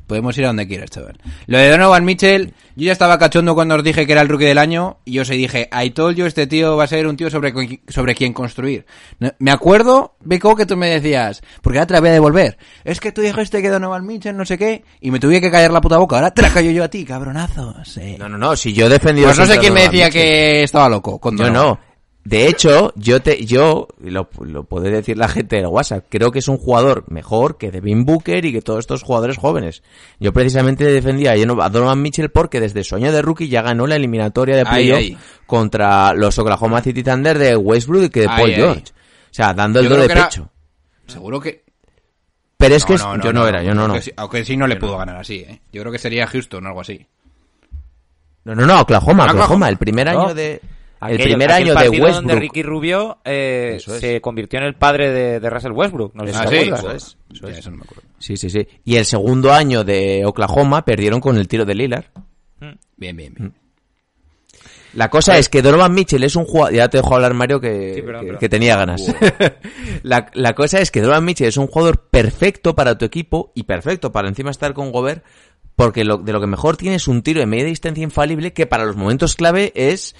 podemos ir a donde quieras, chaval. Lo de Donovan Mitchell, yo ya estaba cachondo cuando os dije que era el rookie del año y os dije, I told you, este tío va a ser un tío sobre, sobre quien construir. Me acuerdo, Beco, que tú me decías, porque ahora te la voy a devolver. Es que tú dijiste que Donovan Mitchell no sé qué y me tuve que callar la puta boca. Ahora te la callo yo a ti, cabronazo. Sí. No, no, no. Si yo he defendido. Pues no sé quién me decía Mitchell. que estaba loco. Con Yo no. De hecho, yo te, yo, lo, lo puede decir la gente del WhatsApp, creo que es un jugador mejor que Devin Booker y que todos estos jugadores jóvenes. Yo precisamente defendía a Donovan- Mitchell porque desde su año de rookie ya ganó la eliminatoria de playoff contra los Oklahoma City Thunder de Westbrook y que de Paul. George. O sea, dando el do de era- pecho. Seguro que... Pero es que es- No, no, yo no, era, yo no, no. Aunque sí, aunque sí no le pudo ganar así, ¿eh? Yo creo que sería Houston o algo así. No, no, no, Oklahoma, Oklahoma. Oklahoma, el primer año de, el Aquello- primer año de partido donde Westbrook. Ricky Rubio eh, es. se convirtió en el padre de, de Russell Westbrook. No sé si Ah, te sí, eso es, eso Ya, es. eso no me acuerdo. Sí, sí, sí. Y el segundo año de Oklahoma perdieron con el tiro de Lillard. Bien, bien, bien. La cosa es que Donovan Mitchell es un jugador... Ya te dejo hablar, Mario, que, Sí, perdón, que- perdón. que tenía ganas. <laughs> la, la cosa es que Donovan Mitchell es un jugador perfecto para tu equipo y perfecto para encima estar con Gobert porque lo, de lo que mejor tiene es un tiro de media distancia infalible que para los momentos clave es...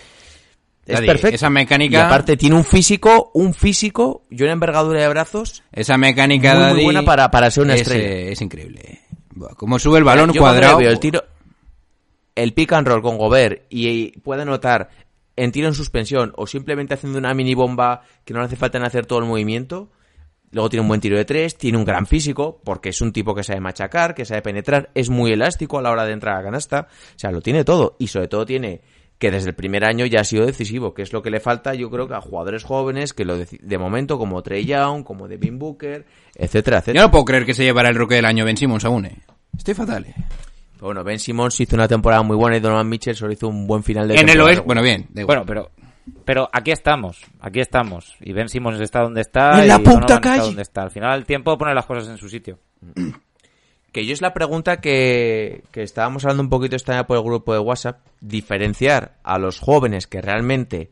Es Daddy, perfecto. esa mecánica- Y aparte tiene un físico, un físico y una envergadura de brazos Esa mecánica Muy, muy buena para- para ser una es, estrella. eh, es increíble. Como sube el balón Yo cuadrado. veo el tiro, el pick and roll con Gobert y puede notar en tiro en suspensión o simplemente haciendo una mini bomba que no le hace falta en hacer todo el movimiento, Luego tiene un buen tiro de tres, tiene un gran físico, porque es un tipo que sabe machacar, que sabe penetrar, es muy elástico a la hora de entrar a la canasta. O sea, lo tiene todo. Y sobre todo tiene que desde el primer año ya ha sido decisivo, que es lo que le falta, yo creo que a jugadores jóvenes que lo de, de momento, como Trey Young, como Devin Booker, etcétera, Yo etcétera. no puedo creer que se llevara el rookie del año Ben Simmons aún, eh. Estoy fatal, eh. Pero bueno, Ben Simmons hizo una temporada muy buena y Donovan Mitchell solo hizo un buen final de En el temporada. oeste, bueno, bien. igual. Bueno, pero pero aquí estamos, aquí estamos. Y Ben Simmons está donde está. En la y puta Donovan calle. Está donde está. Al final el tiempo pone las cosas en su sitio. <clears throat> Que yo es la pregunta que, que estábamos hablando un poquito esta por el grupo de WhatsApp. Diferenciar a los jóvenes que realmente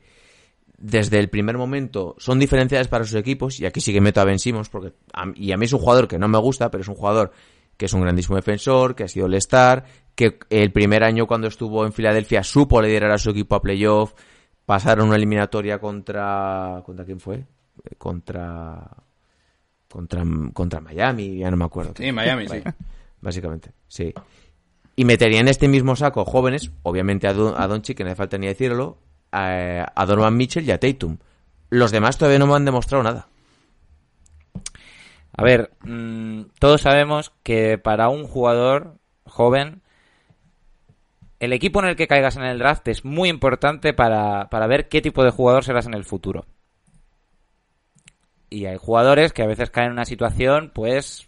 desde el primer momento son diferenciales para sus equipos. Y aquí sí que meto a Ben Simmons, porque y a mí es un jugador que no me gusta, pero es un jugador que es un grandísimo defensor, que ha sido All-Star, que el primer año cuando estuvo en Filadelfia supo liderar a su equipo a playoff, pasaron una eliminatoria contra... ¿Contra quién fue? Contra... Contra, contra Miami, ya no me acuerdo. Sí, Miami, sí. Básicamente, sí. Y metería en este mismo saco jóvenes, obviamente a, Don, a Doncic, que no hace falta ni decirlo, a, a Donovan Mitchell y a Tatum. Los demás todavía no me han demostrado nada. A ver, mm, todos sabemos que para un jugador joven, el equipo en el que caigas en el draft es muy importante para, para ver qué tipo de jugador serás en el futuro. Y hay jugadores que a veces caen en una situación, pues,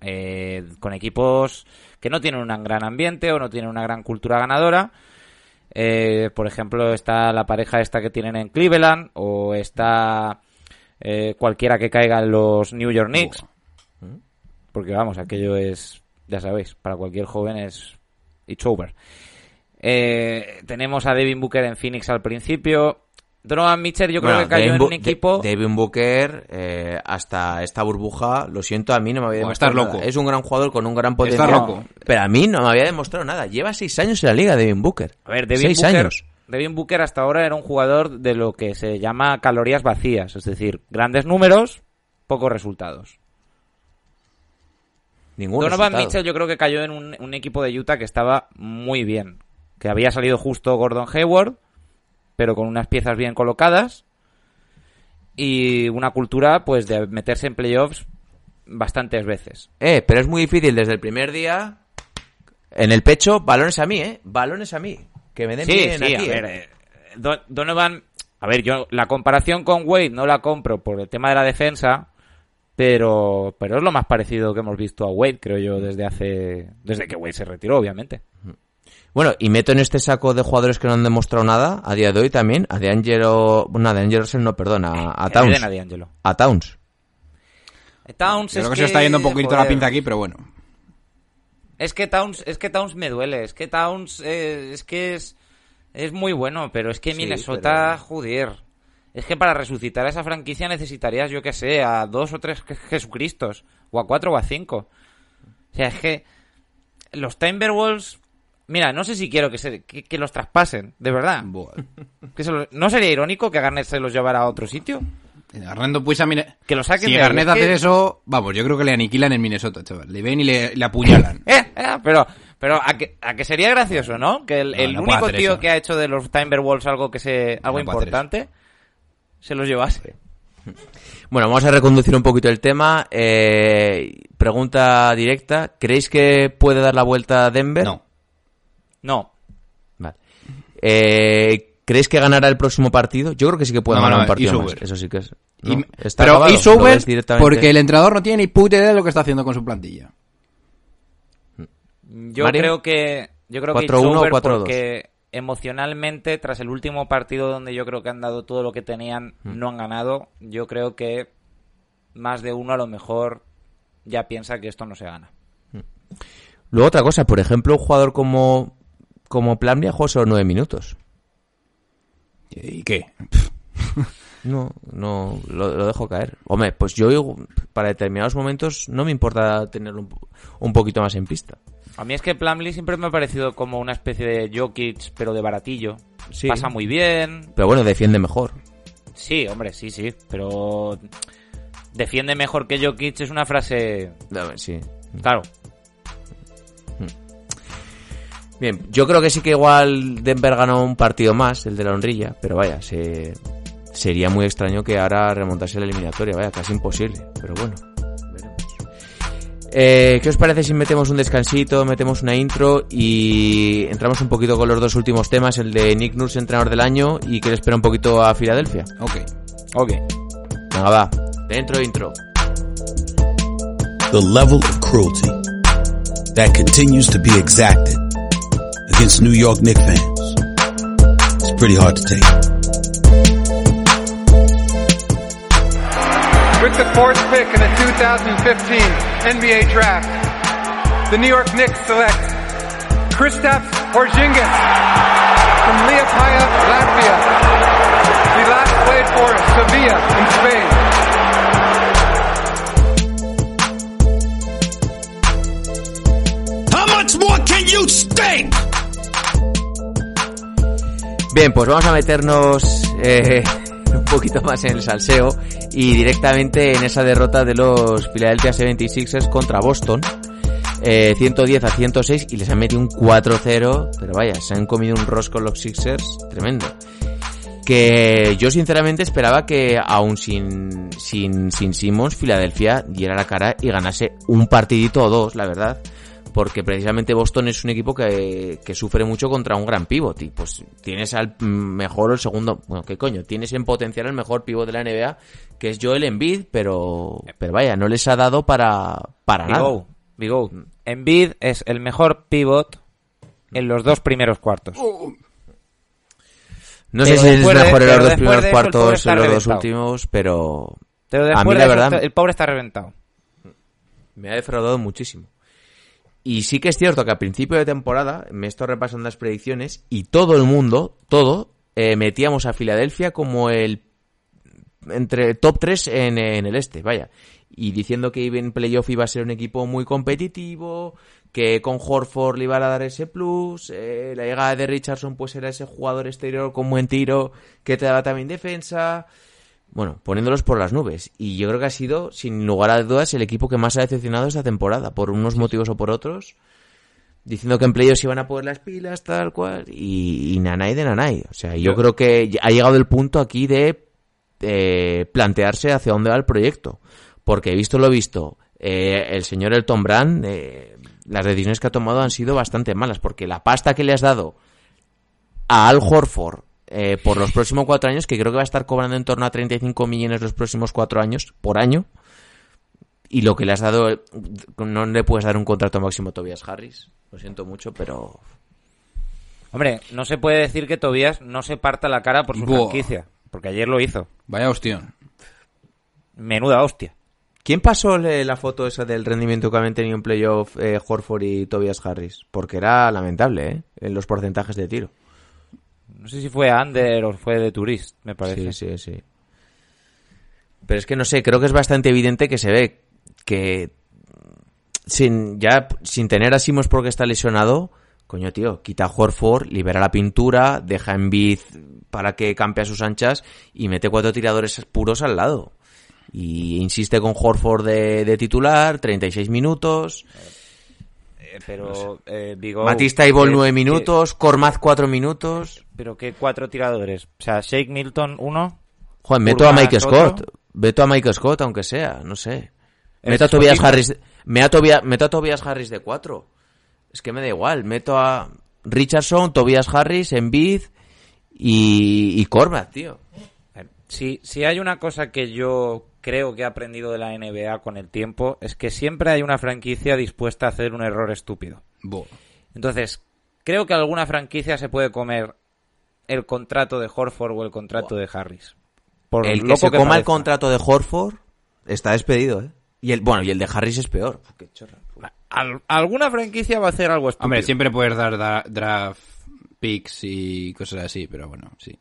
eh, con equipos que no tienen un gran ambiente o no tienen una gran cultura ganadora. Eh, por ejemplo, está la pareja esta que tienen en Cleveland o está eh, cualquiera que caiga en los New York Knicks. Porque vamos, aquello es, ya sabéis, para cualquier joven es it's over. Eh, tenemos a Devin Booker en Phoenix al principio. Donovan Mitchell yo creo Bueno, que cayó Devin en un equipo... De- Devin Booker, eh, hasta esta burbuja, lo siento, a mí no me había demostrado estás nada. loco. Es un gran jugador con un gran Estás potencial. loco. Pero a mí no me había demostrado nada. Lleva seis años en la liga, Devin Booker. A ver, Devin seis Booker, años. Devin Booker hasta ahora era un jugador de lo que se llama calorías vacías, es decir, grandes números, pocos resultados. Ningún Donovan resultado. Mitchell yo creo que cayó en un, un equipo de Utah que estaba muy bien. Que había salido justo Gordon Hayward, pero con unas piezas bien colocadas. Y una cultura, pues, de meterse en playoffs bastantes veces. Eh, pero es muy difícil desde el primer día. En el pecho, balones a mí, ¿eh? Balones a mí. Que me den Sí, bien sí, aquí, a ¿eh? ver, eh, Don- Donovan... A ver, yo la comparación con Wade no la compro por el tema de la defensa, pero, pero es lo más parecido que hemos visto a Wade, creo yo, desde hace... Desde que Wade se retiró, obviamente. Bueno, y meto en este saco de jugadores que no han demostrado nada, a día de hoy también, a DeAngelo... No, a DeAngelo Russell no, perdón, a, a Towns. Eden D'Angelo. A Towns. Towns Yo es creo que se está yendo un poquito la joder, pinta aquí, pero bueno. Es que Towns, es que Towns me duele, es que Towns eh, es que es es muy bueno, pero es que Sí, Minnesota, pero- joder. Es que para resucitar a esa franquicia necesitarías, yo que sé, a dos o tres Je- Jesucristos, o a cuatro o a cinco. O sea, es que los Timberwolves, mira, no sé si quiero que, se, que, que los traspasen, de verdad. Que se ¿No sería irónico que Garnett se los llevara a otro sitio? Garnando pues a Mine- Que lo saquen Si de ahí, que- hace eso, vamos, yo creo que le aniquilan en Minnesota, chaval. Le ven y le, le apuñalan. <laughs> Eh, eh, pero, pero a que, a que sería gracioso, ¿no? Que el, No, el no puede único tío eso. que ha hecho de los Timberwolves algo que se, algo No importante, se los llevase. Bueno, vamos a reconducir un poquito el tema. Eh, pregunta directa. ¿Creéis que puede dar la vuelta a Denver? No. No. Vale. Eh, ¿Creéis que ganará el próximo partido? Yo creo que sí que puede No, ganar no, un partido más. Eso sí que es. Y- ¿no? ¿Está pero directamente? porque el entrenador no tiene ni puta idea de lo que está haciendo con su plantilla. Yo Mario. creo que, yo creo que 4-1 it's over o 4-2. porque emocionalmente, tras el último partido donde yo creo que han dado todo lo que tenían, Hmm. no han ganado, yo creo que más de uno a lo mejor ya piensa que esto no se gana. Luego otra cosa, por ejemplo, un jugador como, como ha jugado solo nueve minutos. ¿Y qué? <laughs> No, no, lo, lo dejo caer. Hombre, pues yo para determinados momentos no me importa tenerlo un, un poquito más en pista. A mí es que Plumlee siempre me ha parecido como una especie de Jokic, pero de baratillo. Sí. Pasa muy bien, Pero bueno, defiende mejor. Sí, hombre, sí, sí, pero defiende mejor que Jokic es una frase, A ver, Sí. claro. Bien, yo creo que sí que igual Denver ganó un partido más, el de la honrilla, pero vaya, se, sería muy extraño que ahora remontase la eliminatoria, vaya, casi imposible, pero bueno, veremos. Eh, ¿Qué os parece si metemos un descansito, metemos una intro y entramos un poquito con los dos últimos temas, el de Nick Nurse, entrenador del año, y que le espera un poquito a Filadelfia? Ok. Ok. Venga, va, dentro intro. the level of cruelty that continues to be exacted against New York Knicks fans. It's pretty hard to take. With the fourth pick in the 2015 NBA Draft, the New York Knicks select Kristaps Porzingis from Liepaja, Latvia. He last played for Sevilla in Spain. How much more can you stink? Bien, pues vamos a meternos eh, <laughs> un poquito más en el salseo y directamente en esa derrota de los Philadelphia 76ers contra Boston. Eh, 110 a 106 y les han metido un 4-0, pero vaya, se han comido un rosco los Sixers tremendo. Que yo sinceramente esperaba que aún sin, sin, sin Simmons, Filadelfia diera la cara y ganase un partidito o dos, la verdad porque precisamente Boston es un equipo que, que sufre mucho contra un gran pivot y pues tienes al mejor o el segundo, bueno, qué coño, tienes en potencial el mejor pivot de la NBA que es Joel Embiid, pero pero vaya, no les ha dado para para nada. Embiid es el mejor pivot en los dos primeros cuartos. No sé si es de- mejor en los dos primeros eso cuartos en los dos últimos, pero Pero a mí de la eso, verdad el pobre está reventado. me ha defraudado muchísimo. Y sí que es cierto que a principio de temporada me estoy repasando las predicciones y todo el mundo, todo, eh, metíamos a Filadelfia como el entre top 3 en, en el este, vaya. Y diciendo que en playoff iba a ser un equipo muy competitivo, que con Horford le iba a dar ese plus, eh, la llegada de Richardson pues era ese jugador exterior con buen tiro que te daba también defensa. Bueno, poniéndolos por las nubes. Y yo creo que ha sido, sin lugar a dudas, el equipo que más ha decepcionado esta temporada, por unos motivos o por otros. Diciendo que en playoffs iban a poner las pilas, tal cual. Y, y nanay de nanay. O sea, yo, Yo- creo que ha llegado el punto aquí de eh, plantearse hacia dónde va el proyecto. Porque he visto lo visto, eh, el señor Elton Brand, eh, las decisiones que ha tomado han sido bastante malas. Porque la pasta que le has dado a Al Horford eh, por los próximos cuatro años, que creo que va a estar cobrando en torno a 35 millones los próximos cuatro años por año. Y lo que le has dado, no le puedes dar un contrato máximo a Tobias Harris. Lo siento mucho, pero Hombre, no se puede decir que Tobías no se parta la cara por su Buah. franquicia. Porque ayer lo hizo. Vaya hostión. Menuda hostia. ¿Quién pasó la foto esa del rendimiento que habían tenido en playoff eh, Horford y Tobias Harris? Porque era lamentable, ¿eh? En los porcentajes de tiro. No sé si fue Ander o fue de Turist, me parece. Sí, sí, sí. Pero es que no sé, creo que es bastante evidente que se ve que sin ya sin tener a Simos porque está lesionado, coño tío, quita a Horford, libera la pintura, deja en Bid para que campe a sus anchas y mete cuatro tiradores puros al lado. Y insiste con Horford de, de titular, 36 minutos. Pero eh, digo... Matista y Ball que- 9 que- minutos, Cormaz 4 minutos. pero que cuatro tiradores. O sea, Shake Milton, uno. Joder, meto a Mike otro. Scott. Meto a Mike Scott, aunque sea, no sé. Meto a Tobias. Harris. Me a Tobia- meto a Tobias Harris de 4. Es que me da igual. Meto a Richardson, Tobias Harris, Embiid y, y Cormac, tío. Si, si hay una cosa que yo creo que he aprendido de la NBA con el tiempo, es que siempre hay una franquicia dispuesta a hacer un error estúpido. Buah. Entonces, creo que alguna franquicia se puede comer el contrato de Horford o el contrato de Harris. Por el que loco se coma el contrato de Horford está despedido, ¿eh? Y el, bueno, y el de Harris es peor. Qué chorra. Al- alguna franquicia va a hacer algo estúpido. Hombre, siempre puedes dar da- draft picks y cosas así, pero bueno, sí.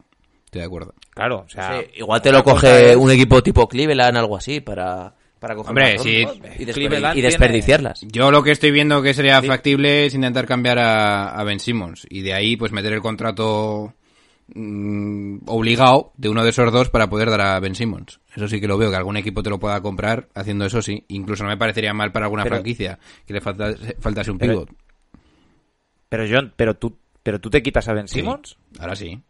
Estoy de acuerdo. Claro, o sea... Sí, igual te lo coge un equipo tipo Cleveland, algo así, para, para coger Hombre, sí. y, tiene- desperdiciarlas. Yo lo que estoy viendo que sería factible es intentar cambiar a, a Ben Simmons y de ahí pues meter el contrato mm, obligado de uno de esos dos para poder dar a Ben Simmons. Eso sí que lo veo, que algún equipo te lo pueda comprar haciendo eso sí. Incluso no me parecería mal para alguna Pero- franquicia que le falta, faltase un Pero- pivot. Pero John, pero tú, pero tú te quitas a Ben Simmons. Ahora sí.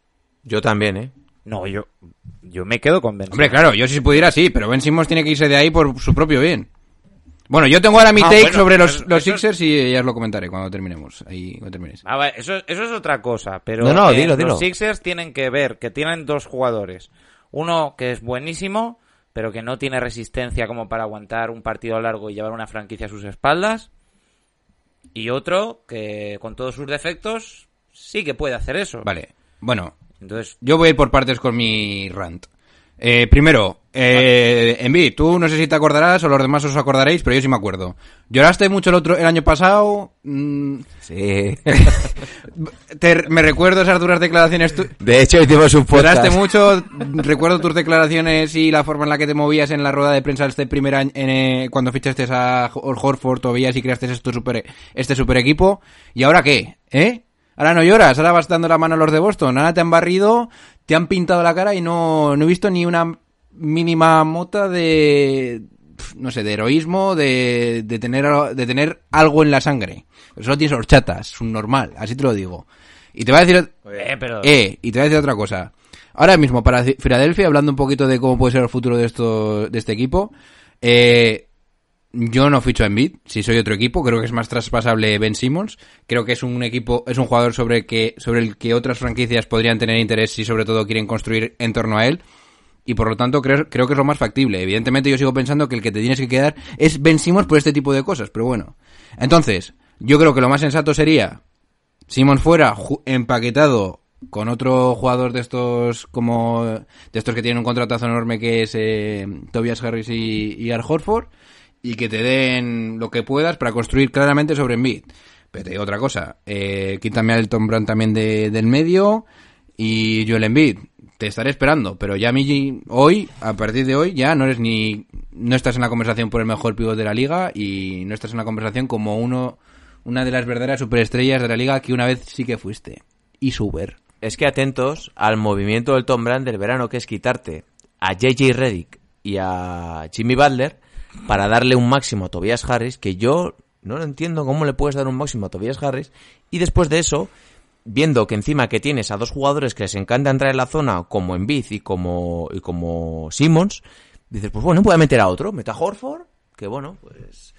Yo también, ¿eh? No, yo, yo me quedo con Ben Hombre, claro, yo si pudiera sí, pero Ben Simmons tiene que irse de ahí por su propio bien. Bueno, yo tengo ahora mi Ah, take bueno, sobre los, eso- los eso- Sixers y ya os lo comentaré cuando terminemos. Ahí, cuando termines. Ah, vale, eso, eso es otra cosa, pero No, no, eh, dilo, dilo. los Sixers tienen que ver que tienen dos jugadores. Uno que es buenísimo, pero que no tiene resistencia como para aguantar un partido largo y llevar una franquicia a sus espaldas. Y otro que con todos sus defectos sí que puede hacer eso. Vale, bueno, Entonces, yo voy a ir por partes con mi rant. Eh, primero, eh, Envid, tú no sé si te acordarás o los demás os acordaréis, pero yo sí me acuerdo. Lloraste mucho el otro el año pasado. mm, Sí. <laughs> te- me recuerdo esas duras declaraciones. tu- De hecho, hicimos un podcast. Lloraste mucho, recuerdo tus declaraciones y la forma en la que te movías en la rueda de prensa este primer año, en, eh, cuando fichaste a Hor- Horford, Tobias y creaste esto super, este super equipo. ¿Y ahora qué? ¿Eh? Ahora no lloras, ahora vas dando la mano a los de Boston, ahora te han barrido, te han pintado la cara y no, no he visto ni una mínima mota de, no sé, de heroísmo, de, de tener, de tener algo en la sangre. Solo tienes horchatas, es un normal, así te lo digo. Y te voy a decir, eh, pero eh, y te voy a decir otra cosa. Ahora mismo, para Filadelfia, hablando un poquito de cómo puede ser el futuro de, esto, de este equipo, eh, yo no ficho a Embiid, si soy otro equipo, creo que es más traspasable Ben Simmons, creo que es un equipo, es un jugador sobre, que, sobre el que otras franquicias podrían tener interés si sobre todo quieren construir en torno a él, y por lo tanto creo, creo que es lo más factible. Evidentemente yo sigo pensando que el que te tienes que quedar es Ben Simmons por este tipo de cosas, pero bueno. Entonces, yo creo que lo más sensato sería Simon fuera empaquetado con otro jugador de estos como de estos que tienen un contratazo enorme que es eh, Tobias Harris y, y Al Horford y que te den lo que puedas para construir claramente sobre Embiid. Pero te digo otra cosa, eh, quítame a Elton Brand también de- del medio y Joel Embiid. Te estaré esperando, pero ya a hoy, a partir de hoy, ya no eres ni no estás en la conversación por el mejor pívot de la liga y no estás en la conversación como uno una de las verdaderas superestrellas de la liga que una vez sí que fuiste. Y Suber. Es que atentos al movimiento del Tom Brand del verano, que es quitarte a JJ Reddick y a Jimmy Butler para darle un máximo a Tobias Harris, que yo no lo entiendo cómo le puedes dar un máximo a Tobias Harris, y después de eso, viendo que encima que tienes a dos jugadores que les encanta entrar en la zona, como Embiid y como, y como Simmons, dices, pues bueno, voy a meter a otro, meto a Horford, que bueno, pues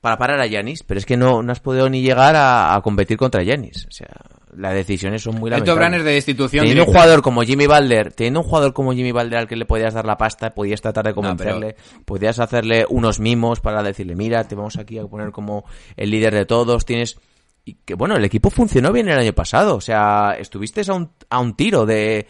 para parar a Yanis, pero es que no, no has podido ni llegar a, a competir contra Yanis. O sea, las decisiones son muy lamentables. De destitución Teniendo un jugador como Jimmy Butler, teniendo un jugador como Jimmy Butler al que le podías dar la pasta, podías tratar de convencerle, podías hacerle unos mimos para decirle, mira, te vamos aquí a poner como el líder de todos, tienes... Y que bueno, el equipo funcionó bien el año pasado, o sea, estuviste a un, a un tiro de...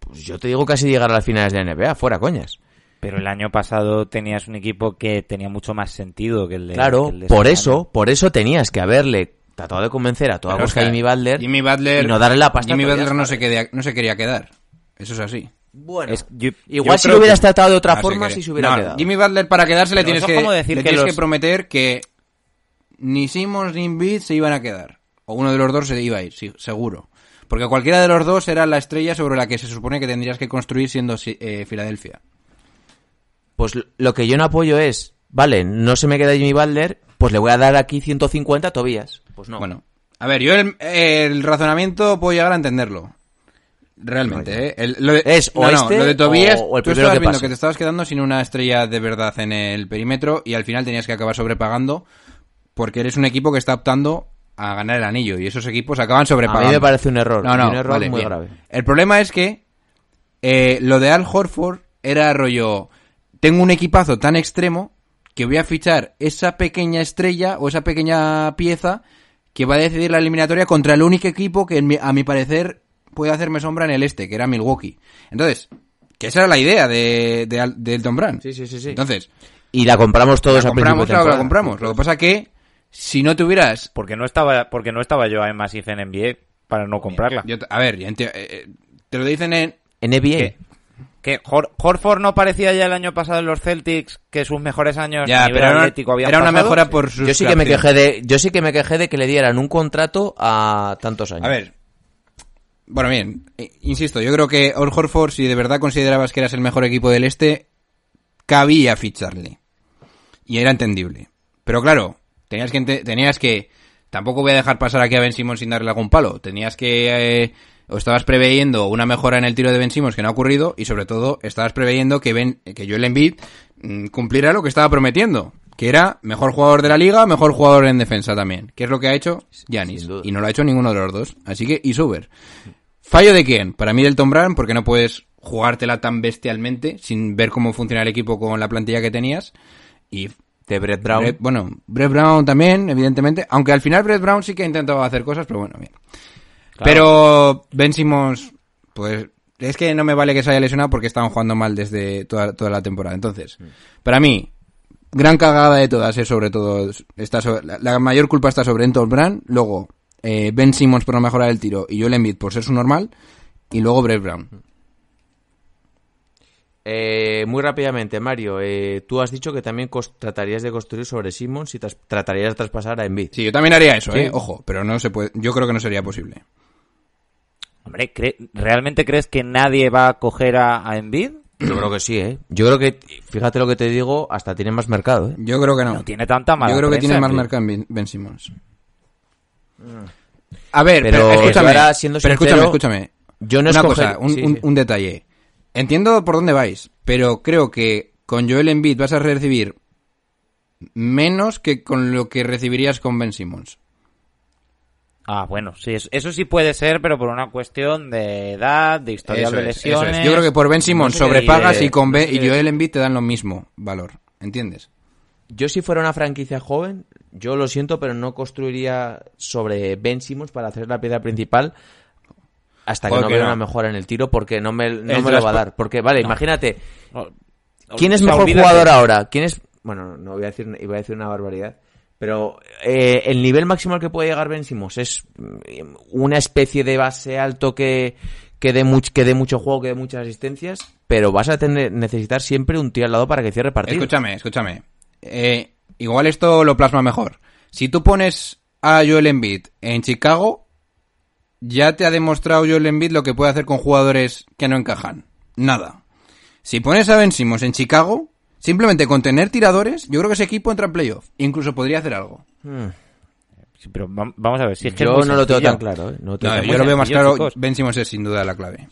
Pues yo te digo casi llegar a las finales de la NBA, fuera coñas. pero el año pasado tenías un equipo que tenía mucho más sentido que el de Claro, el de por eso, por eso tenías que haberle tratado de convencer a toda costa a Jimmy Butler, Jimmy Butler y no darle la pasta. a Jimmy Butler no se, quería, no se quería quedar. Eso es así. Bueno, Es- yo- igual yo si lo hubieras que- tratado de otra Ah, forma, si se hubiera No, quedado. Jimmy Butler para quedarse le tienes que, es como decir le que tienes los- que prometer que ni Simmons ni Embiid se iban a quedar. O uno de los dos se iba a ir, sí, seguro. Porque cualquiera de los dos era la estrella sobre la que se supone que tendrías que construir siendo si- eh, Filadelfia. Pues lo que yo no apoyo es, vale, no se me queda Jimmy Butler, pues le voy a dar aquí 150 a Tobías. Pues no. Bueno, a ver, yo el, el razonamiento puedo llegar a entenderlo. Realmente, ¿eh? El- lo de, Es o no, no, este lo de Tobias, o- o el tú estabas que viendo que te estabas quedando sin una estrella de verdad en el perímetro y al final tenías que acabar sobrepagando porque eres un equipo que está optando a ganar el anillo y esos equipos acaban a sobrepagando. mí me parece un error. No, no, un error vale, muy bien. grave. El problema es que eh, lo de Al Horford era rollo, tengo un equipazo tan extremo que voy a fichar esa pequeña estrella o esa pequeña pieza que va a decidir la eliminatoria contra el único equipo que en a mi parecer puede hacerme sombra en el este, que era Milwaukee. Entonces, que esa era la idea de, de, Al- de Elton Brand. Sí, sí, sí, sí. Entonces, Y la compramos todos la compramos, claro, la compramos. Lo que pasa que si no tuvieras Porque no estaba, porque no estaba yo en Massive en NBA para no comprarla. yo te- a ver, enti- eh, eh, te lo dicen en NBA. ¿Qué? Que Hor- Horford no parecía ya el año pasado en los Celtics que sus mejores años ya, a nivel pero atlético habían era una pasado? mejora por sus Yo sí que me quejé de, yo sí que me quejé de que le dieran un contrato a tantos años. A ver. Bueno, bien, eh, insisto, yo creo que Horford, si de verdad considerabas que eras el mejor equipo del este, cabía ficharle. Y era entendible. Pero claro, tenías que, tenías que, tampoco voy a dejar pasar aquí a Ben Simmons sin darle algún palo. Tenías que, eh, o estabas preveyendo una mejora en el tiro de Ben Simmons que no ha ocurrido y sobre todo estabas preveyendo que ben, que Joel Embiid mm, cumpliera lo que estaba prometiendo, que era mejor jugador de la liga, mejor jugador en defensa también, que es lo que ha hecho duda. y no lo ha hecho ninguno de los dos, así que y Suber. ¿Fallo de quién? Para mí del Tom Brand porque no puedes jugártela tan bestialmente sin ver cómo funciona el equipo con la plantilla que tenías y De Brett Brown. Brett- bueno, Brett Brown también, evidentemente. Aunque al final Brett Brown sí que ha intentado hacer cosas, pero bueno, bien. Pero Ben Simmons, pues es que no me vale que se haya lesionado porque estaban jugando mal desde toda, toda la temporada. Entonces, para mí, gran cagada de todas es sobre todo, está sobre- la, la mayor culpa está sobre Anton Brand, luego eh, Ben Simmons por no mejorar el tiro y Joel Embiid por ser su normal, y luego Brett Brown. Eh, muy rápidamente, Mario, eh, tú has dicho que también tratarías de construir sobre Simmons y tratarías de traspasar a Embiid. Sí, yo también haría eso, Sí. eh, ojo, pero no se puede, yo creo que no sería posible. Hombre, ¿cre- ¿realmente crees que nadie va a coger a, a Embiid? Yo creo que sí, ¿eh? Yo creo que, fíjate lo que te digo, hasta tiene más mercado, ¿eh? Yo creo que no. No tiene tanta mala Yo creo que tiene más marca en Ben, Ben Simmons. A ver, Pero pero, escúchame, ahora, siendo pero escúchame, sincero, escúchame. Yo no Una escoger- cosa, un, sí, un- sí. un detalle. Entiendo por dónde vais, pero creo que con Joel Embiid vas a recibir menos que con lo que recibirías con Ben Simmons. Ah, bueno, sí, eso, sí puede ser, pero por una cuestión de edad, de historial Eso de es, eso es. lesiones. Yo creo que por Ben Simmons No sé qué sobrepagas y con Ben No sé y Joel Embiid te dan lo mismo valor. ¿Entiendes? Yo si fuera una franquicia joven, yo lo siento, pero no construiría sobre Ben Simmons para hacer la piedra principal hasta que ¿Por no vea no? una mejora en el tiro, porque no me, no me lo va a dar. Porque, vale, imagínate, ¿quién es mejor olvídate. jugador ahora? ¿Quién es...? Bueno, no voy a decir, iba a decir una barbaridad. Pero eh, el nivel máximo al que puede llegar Ben es mm, una especie de base alto que, que dé que dé mucho juego, que dé muchas asistencias, pero vas a tener, necesitar siempre un tío al lado para que cierre partido. Escúchame, escúchame. Eh, igual esto lo plasma mejor. Si tú pones a Joel Embiid en Chicago, ya te ha demostrado Joel Embiid lo que puede hacer con jugadores que no encajan. Nada. Si pones a Ben en Chicago, simplemente con tener tiradores, yo creo que ese equipo entra en playoff. Incluso podría hacer algo. Sí, pero vam- vamos a ver, si es que Yo es no lo tengo sencillo. tan claro. ¿eh? No lo tengo No, tan yo lo veo más claro. chicos. Ben Simmons es sin duda la clave.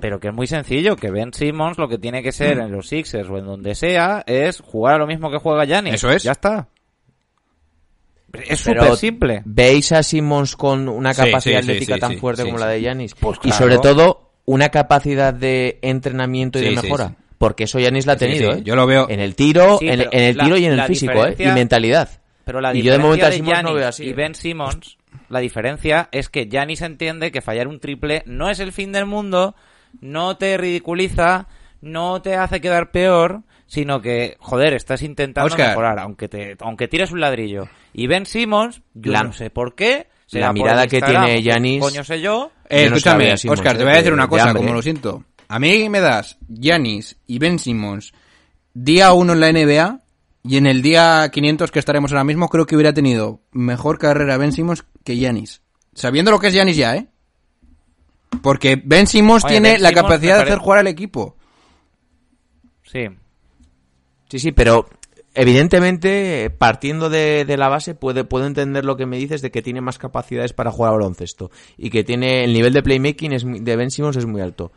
Pero que es muy sencillo, que Ben Simmons lo que tiene que ser en los Sixers o en donde sea es jugar a lo mismo que juega Giannis. Eso es. Ya está. Es súper simple. ¿Veis a Simmons con una capacidad sí, sí, atlética sí, tan sí, fuerte sí, como sí. la de Yanis? Pues y claro. sobre todo, una capacidad de entrenamiento y Sí, de sí, mejora. Porque eso Yanis la ha tenido, sí, ¿eh? yo lo veo- En el tiro, Sí, en, el la- tiro y en el físico, ¿eh? Y mentalidad. Pero la y yo de momento Simmons no veo así. y ¿eh? Ben Simmons, la diferencia es que Giannis entiende que fallar un triple no es el fin del mundo, no te ridiculiza, no te hace quedar peor, sino que, joder, estás intentando Oscar. mejorar, aunque te, aunque tires un ladrillo. Y Ben Simmons, yo La- no sé por qué, la mirada que tiene Giannis- Coño sé yo. Eh, Yo no escúchame, Oscar, eh, te voy a decir de- una de cosa, como lo siento. A mí me das Giannis y Ben Simmons día uno en la NBA y en el día 500 que estaremos ahora mismo creo que hubiera tenido mejor carrera Ben Simmons que Giannis. Sabiendo lo que es Giannis ya, ¿eh? Porque Ben Simmons Oye, tiene Ben la Simmons capacidad de hacer jugar al equipo. Sí. Sí, sí, pero evidentemente, partiendo de, de la base, puede, puedo entender lo que me dices de que tiene más capacidades para jugar al baloncesto y que tiene el nivel de playmaking es, de Ben Simmons es muy alto.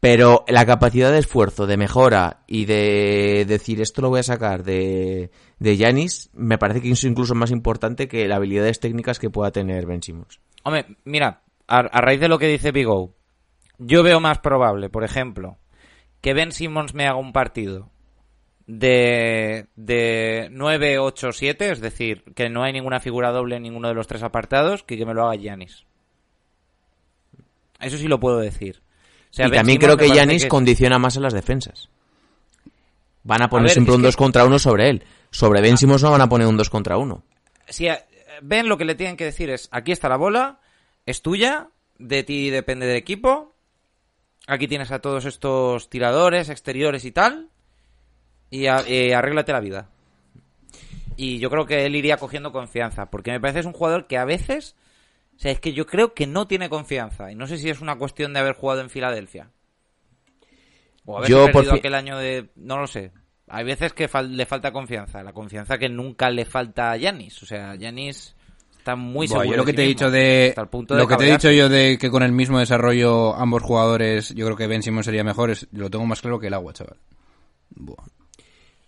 Pero la capacidad de esfuerzo, de mejora y de decir esto lo voy a sacar de Giannis, me parece que es incluso más importante que las habilidades técnicas que pueda tener Ben Simmons. Hombre, mira, a, raíz de lo que dice Big O, yo veo más probable, por ejemplo, que Ben Simmons me haga un partido de, de 9-8-7, es decir, que no hay ninguna figura doble en ninguno de los tres apartados, que que me lo haga Giannis. Eso sí lo puedo decir. O sea, y Ben también creo que que- condiciona más a las defensas. Van a poner ver, siempre un que- 2 contra 1 sobre él. Sobre Ben Simmons no van a poner un 2 contra 1. si a- Ben lo que le tienen que decir es, aquí está la bola, es tuya, de ti depende del equipo, aquí tienes a todos estos tiradores, exteriores y tal, y, a- y arréglate la vida. Y yo creo que él iría cogiendo confianza, porque me parece que es un jugador que a veces, o sea, es que yo creo que no tiene confianza, y no sé si es una cuestión de haber jugado en Filadelfia. O haber Yo, perdido aquel año de... no lo sé. Hay veces que fal- le falta confianza, la confianza que nunca le falta a Yanis. O sea, Yanis está muy seguro. yo lo de que sí te he mismo, dicho de hasta el punto de lo que te he dicho yo de que con el mismo desarrollo ambos jugadores, yo creo que Ben Simmons sería mejor, es- lo tengo más claro que el agua, chaval. Buah.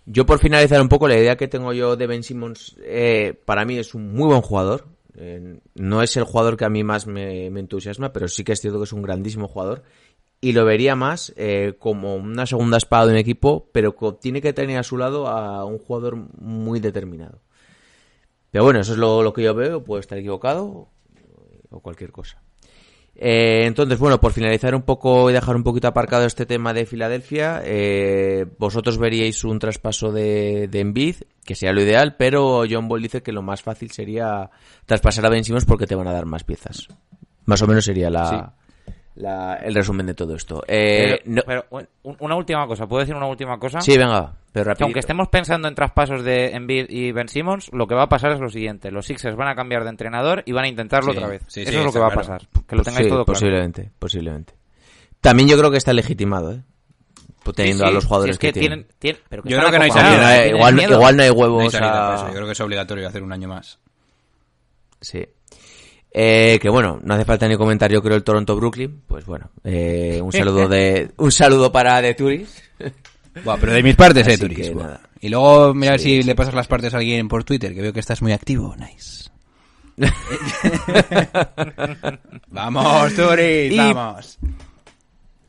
Yo por finalizar un poco, la idea que tengo yo de Ben Simmons, eh, para mí es un muy buen jugador. Eh, no es el jugador que a mí más me, entusiasma, pero sí que es cierto que es un grandísimo jugador. Y lo vería más eh, como una segunda espada de un equipo, pero tiene que tener a su lado a un jugador muy determinado. Pero bueno, eso es lo, lo que yo veo, puedo estar equivocado o cualquier cosa. Eh, entonces, bueno, por finalizar un poco y dejar un poquito aparcado este tema de Filadelfia, eh, vosotros veríais un traspaso de, de Embiid, que sería lo ideal, pero John Ball dice que lo más fácil sería traspasar a Ben Simmons porque te van a dar más piezas. Más o menos sería la, la- el resumen de todo esto. Eh, Pero, no- pero, un- una última cosa, ¿puedo decir una última cosa? sí, venga, pero Que rápido. aunque estemos pensando en traspasos de Embiid y Ben Simmons, lo que va a pasar es lo siguiente. Los Sixers van a cambiar de entrenador y van a intentarlo Sí, otra vez. sí, Eso sí, es lo que va a pasar. Que lo tengáis Sí, todo claro. posiblemente, posiblemente. También yo creo que está legitimado, ¿eh? Pues Teniendo Sí, a los jugadores sí, es que, que, tienen. tienen, tienen- pero que Yo creo que no hay salida, Igual- ¿eh? igual, igual no hay No hay huevos salida a- para eso, yo creo que es obligatorio hacer un año más. Sí. Eh, que bueno, no hace falta ni comentar, yo creo, el Toronto-Brooklyn. Pues bueno, eh, un saludo de <laughs> un saludo para The Turis. <laughs> Buah, pero de mis partes, eh, Así Turis. Y luego, mira a ver Sí, si le pasas las partes a alguien por Twitter, que veo que estás muy activo. Nice. <laughs> vamos, Turis, Y- vamos.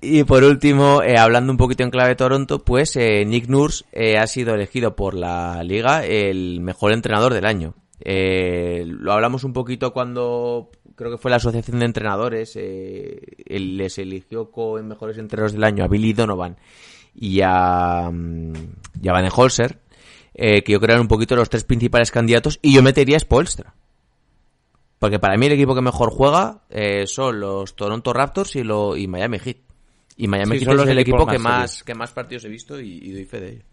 Y por último, eh, hablando un poquito en clave Toronto, pues eh, Nick Nurse eh, ha sido elegido por la liga el mejor entrenador del año. Eh, lo hablamos un poquito cuando creo que fue la asociación de entrenadores, eh, él les eligió como mejores entrenadores del año a Billy Donovan y a, mm, y a Van Holzer, eh, que yo creo que eran un poquito los tres principales candidatos, y yo metería a Spoelstra. Porque para mí el equipo que mejor juega eh, son los Toronto Raptors y, lo, y Miami Heat. Y Miami Sí, Heat son es los el equipos equipo que más que más partidos he visto y, y doy fe de ello.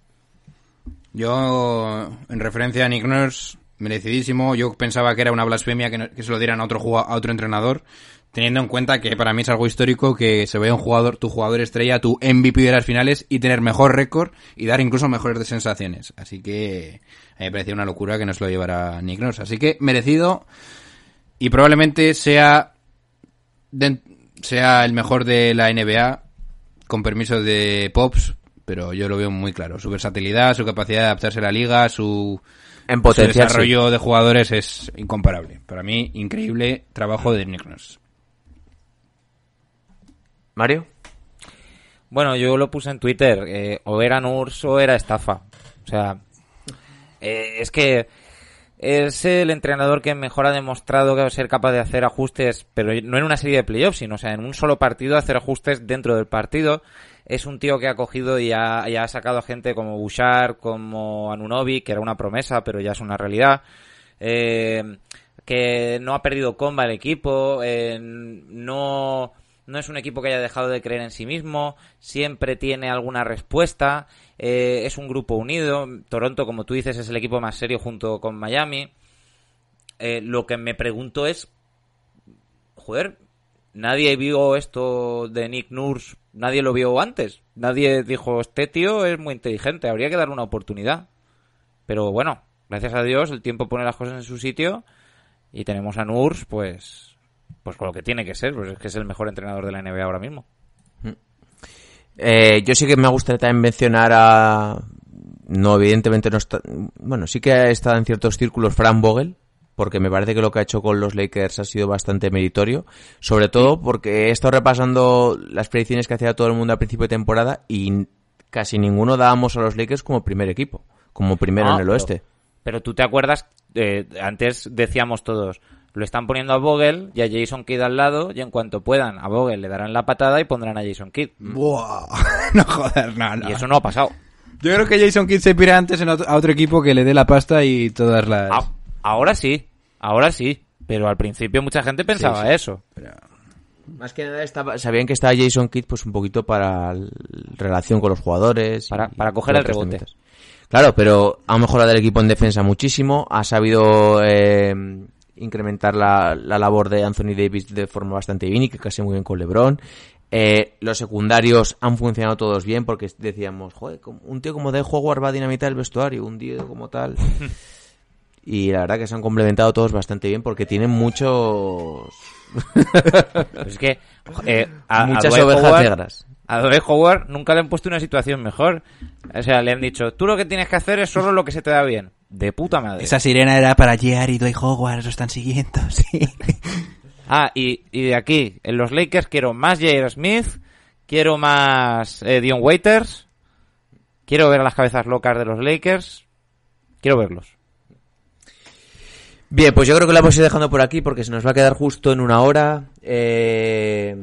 Yo, en referencia a Nick Nurse, merecidísimo. Yo pensaba que era una blasfemia que, no- que se lo dieran a otro, a otro entrenador, teniendo en cuenta que para mí es algo histórico que se vea un jugador, tu jugador estrella, tu MVP de las finales y tener mejor récord y dar incluso mejores sensaciones. Así que a mí me parecía una locura que no se lo llevara Nick Nurse. Así que merecido y probablemente sea, sea el mejor de la NBA con permiso de Pops, pero yo lo veo muy claro. Su versatilidad, su capacidad de adaptarse a la liga, su, En su potencial, desarrollo de jugadores es incomparable. Para mí, increíble trabajo de Nick Nurse. Mario. Bueno, yo lo puse en Twitter. eh, o era Nurs o era estafa. O sea, eh, es que es el entrenador que mejor ha demostrado que va a ser capaz de hacer ajustes, pero no en una serie de playoffs, sino o sea, en un solo partido hacer ajustes dentro del partido. Es un tío que ha cogido y ha, ha sacado a gente como Bouchard, como Anunobi, que era una promesa, pero ya es una realidad. Eh, que no ha perdido comba el equipo, eh, no, no es un equipo que haya dejado de creer en sí mismo, siempre tiene alguna respuesta, eh, es un grupo unido, Toronto, como tú dices, es el equipo más serio junto con Miami. Lo que me pregunto es, joder, nadie vio esto de Nick Nurse, nadie lo vio antes, nadie dijo, este tío es muy inteligente, habría que darle una oportunidad. Pero bueno, gracias a Dios el tiempo pone las cosas en su sitio y tenemos a Nurs, pues, pues con lo que tiene que ser, pues es que es el mejor entrenador de la NBA ahora mismo. Eh, yo sí que me gustaría también mencionar a... No, evidentemente no está... Bueno, sí que estado en ciertos círculos Fran Vogel, porque me parece que lo que ha hecho con los Lakers ha sido bastante meritorio. Sobre todo porque he estado repasando las predicciones que hacía todo el mundo al principio de temporada y casi ninguno dábamos a los Lakers como primer equipo, como primero Ah, en el pero- oeste. Pero tú te acuerdas, eh, antes decíamos todos, lo están poniendo a Vogel y a Jason Kidd al lado y en cuanto puedan a Vogel le darán la patada y pondrán a Jason Kidd. Buah. <laughs> no joder, no, no. Y eso no ha pasado. Yo creo que Jason Kidd se pira antes en otro- a otro equipo que le dé la pasta y todas las... A- ahora sí, ahora sí. Pero al principio mucha gente pensaba Sí, sí. eso. Más que nada estaba, sabían que estaba Jason Kidd pues un poquito para l- relación con los jugadores. y- Para- para y coger el rebote. temitas. Claro, pero ha mejorado el equipo en defensa muchísimo, ha sabido eh, incrementar la, la labor de Anthony Davis de forma bastante bien y que casi muy bien con LeBron. Eh, los secundarios han funcionado todos bien porque decíamos, joder, un tío como de Howard va a dinamitar el vestuario, un tío como tal. <laughs> Y la verdad que se han complementado todos bastante bien porque tienen muchos... <laughs> Pues es que eh, a, a muchas Dwight ovejas Howard- negras. A Dwight Howard nunca le han puesto una situación mejor. O sea, le han dicho, tú lo que tienes que hacer es solo lo que se te da bien. De puta madre. Esa sirena era para Jerry y Dwight Howard, lo están siguiendo, <laughs> sí. Ah, y, y de aquí, en los Lakers quiero más J.R. Smith, quiero más eh, Dion Waiters, quiero ver a las cabezas locas de los Lakers, quiero verlos. Bien, pues yo creo que la vamos a ir dejando por aquí porque se nos va a quedar justo en una hora. Eh,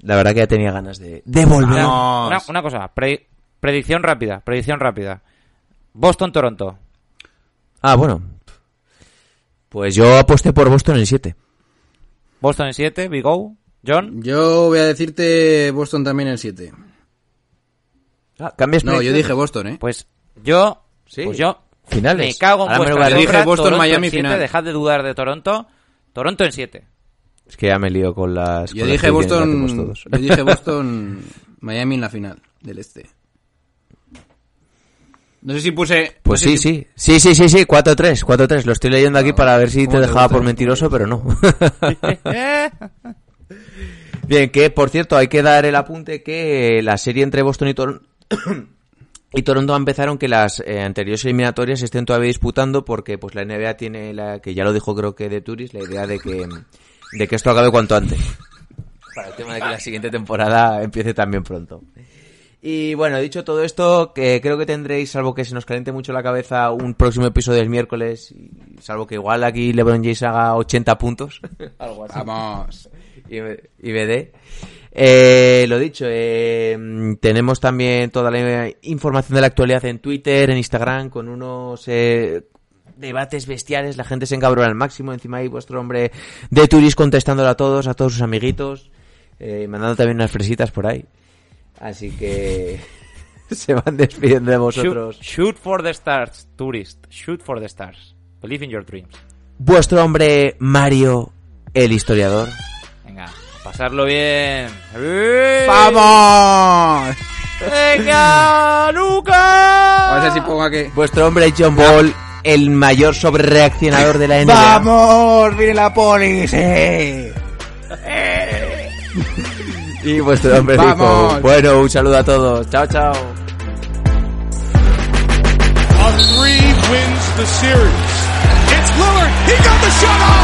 La verdad que ya tenía ganas de, de volver. Una, una cosa, pre- predicción rápida, predicción rápida. Boston-Toronto. Ah, bueno. Pues yo aposté por Boston en 7. Boston en 7, Big O. John. Yo voy a decirte Boston también en 7. Ah, ¿Cambias No, yo dije Boston, ¿eh? Pues yo. Sí. Pues yo. Finales. Me cago en Ahora me lo vuestra voy a decir. honra, Dije Boston, Toronto en Miami, siete, final. Dejad de dudar de Toronto. Toronto en 7. Es que ya me lío con las. Yo con las dije predicciones que Boston, todos. yo dije <laughs> Boston, Miami en la final del este. No sé si puse... Pues no sé sí, si- sí. Sí, sí, sí, sí. 4-3. 4-3. Lo estoy leyendo aquí Ah, para ver si te ¿cómo te dejaba gusta por mentiroso, pero no. <laughs> Bien, que por cierto, hay que dar el apunte que la serie entre Boston y Toronto. Y Toronto empezaron que las eh, anteriores eliminatorias se estén todavía disputando porque pues la NBA tiene la que ya lo dijo creo que de Turis la idea de que de que esto acabe cuanto antes para el tema de que la siguiente temporada empiece también pronto. Y bueno, dicho todo esto, que creo que tendréis, salvo que se nos caliente mucho la cabeza, un próximo episodio del miércoles, y salvo que igual aquí LeBron James haga 80 puntos, <laughs> algo así, Vamos. y, y BD. Eh, lo dicho, eh, tenemos también toda la información de la actualidad en Twitter, en Instagram, con unos eh, debates bestiales, la gente se encabrona al máximo, encima hay vuestro hombre de Turis contestándole a todos, a todos sus amiguitos, eh, mandando también unas fresitas por ahí. Así que <laughs> se van despidiendo de Shoot, vosotros. shoot for the stars, tourist. Shoot for the stars. Believe in your dreams. Vuestro hombre Mario, el historiador. Venga, pasarlo bien. ¡Vamos! ¡Venga, Lucas! A ver si pongo aquí. Vuestro hombre John Ball, el mayor sobrereaccionador de la NBA. ¡Vamos! ¡Viene la poli! ¡Sí! Y vuestro hombre Vamos. Rico. Bueno, un saludo a todos. Chao, chao. A three wins the series. It's Lillard. He got the shot off.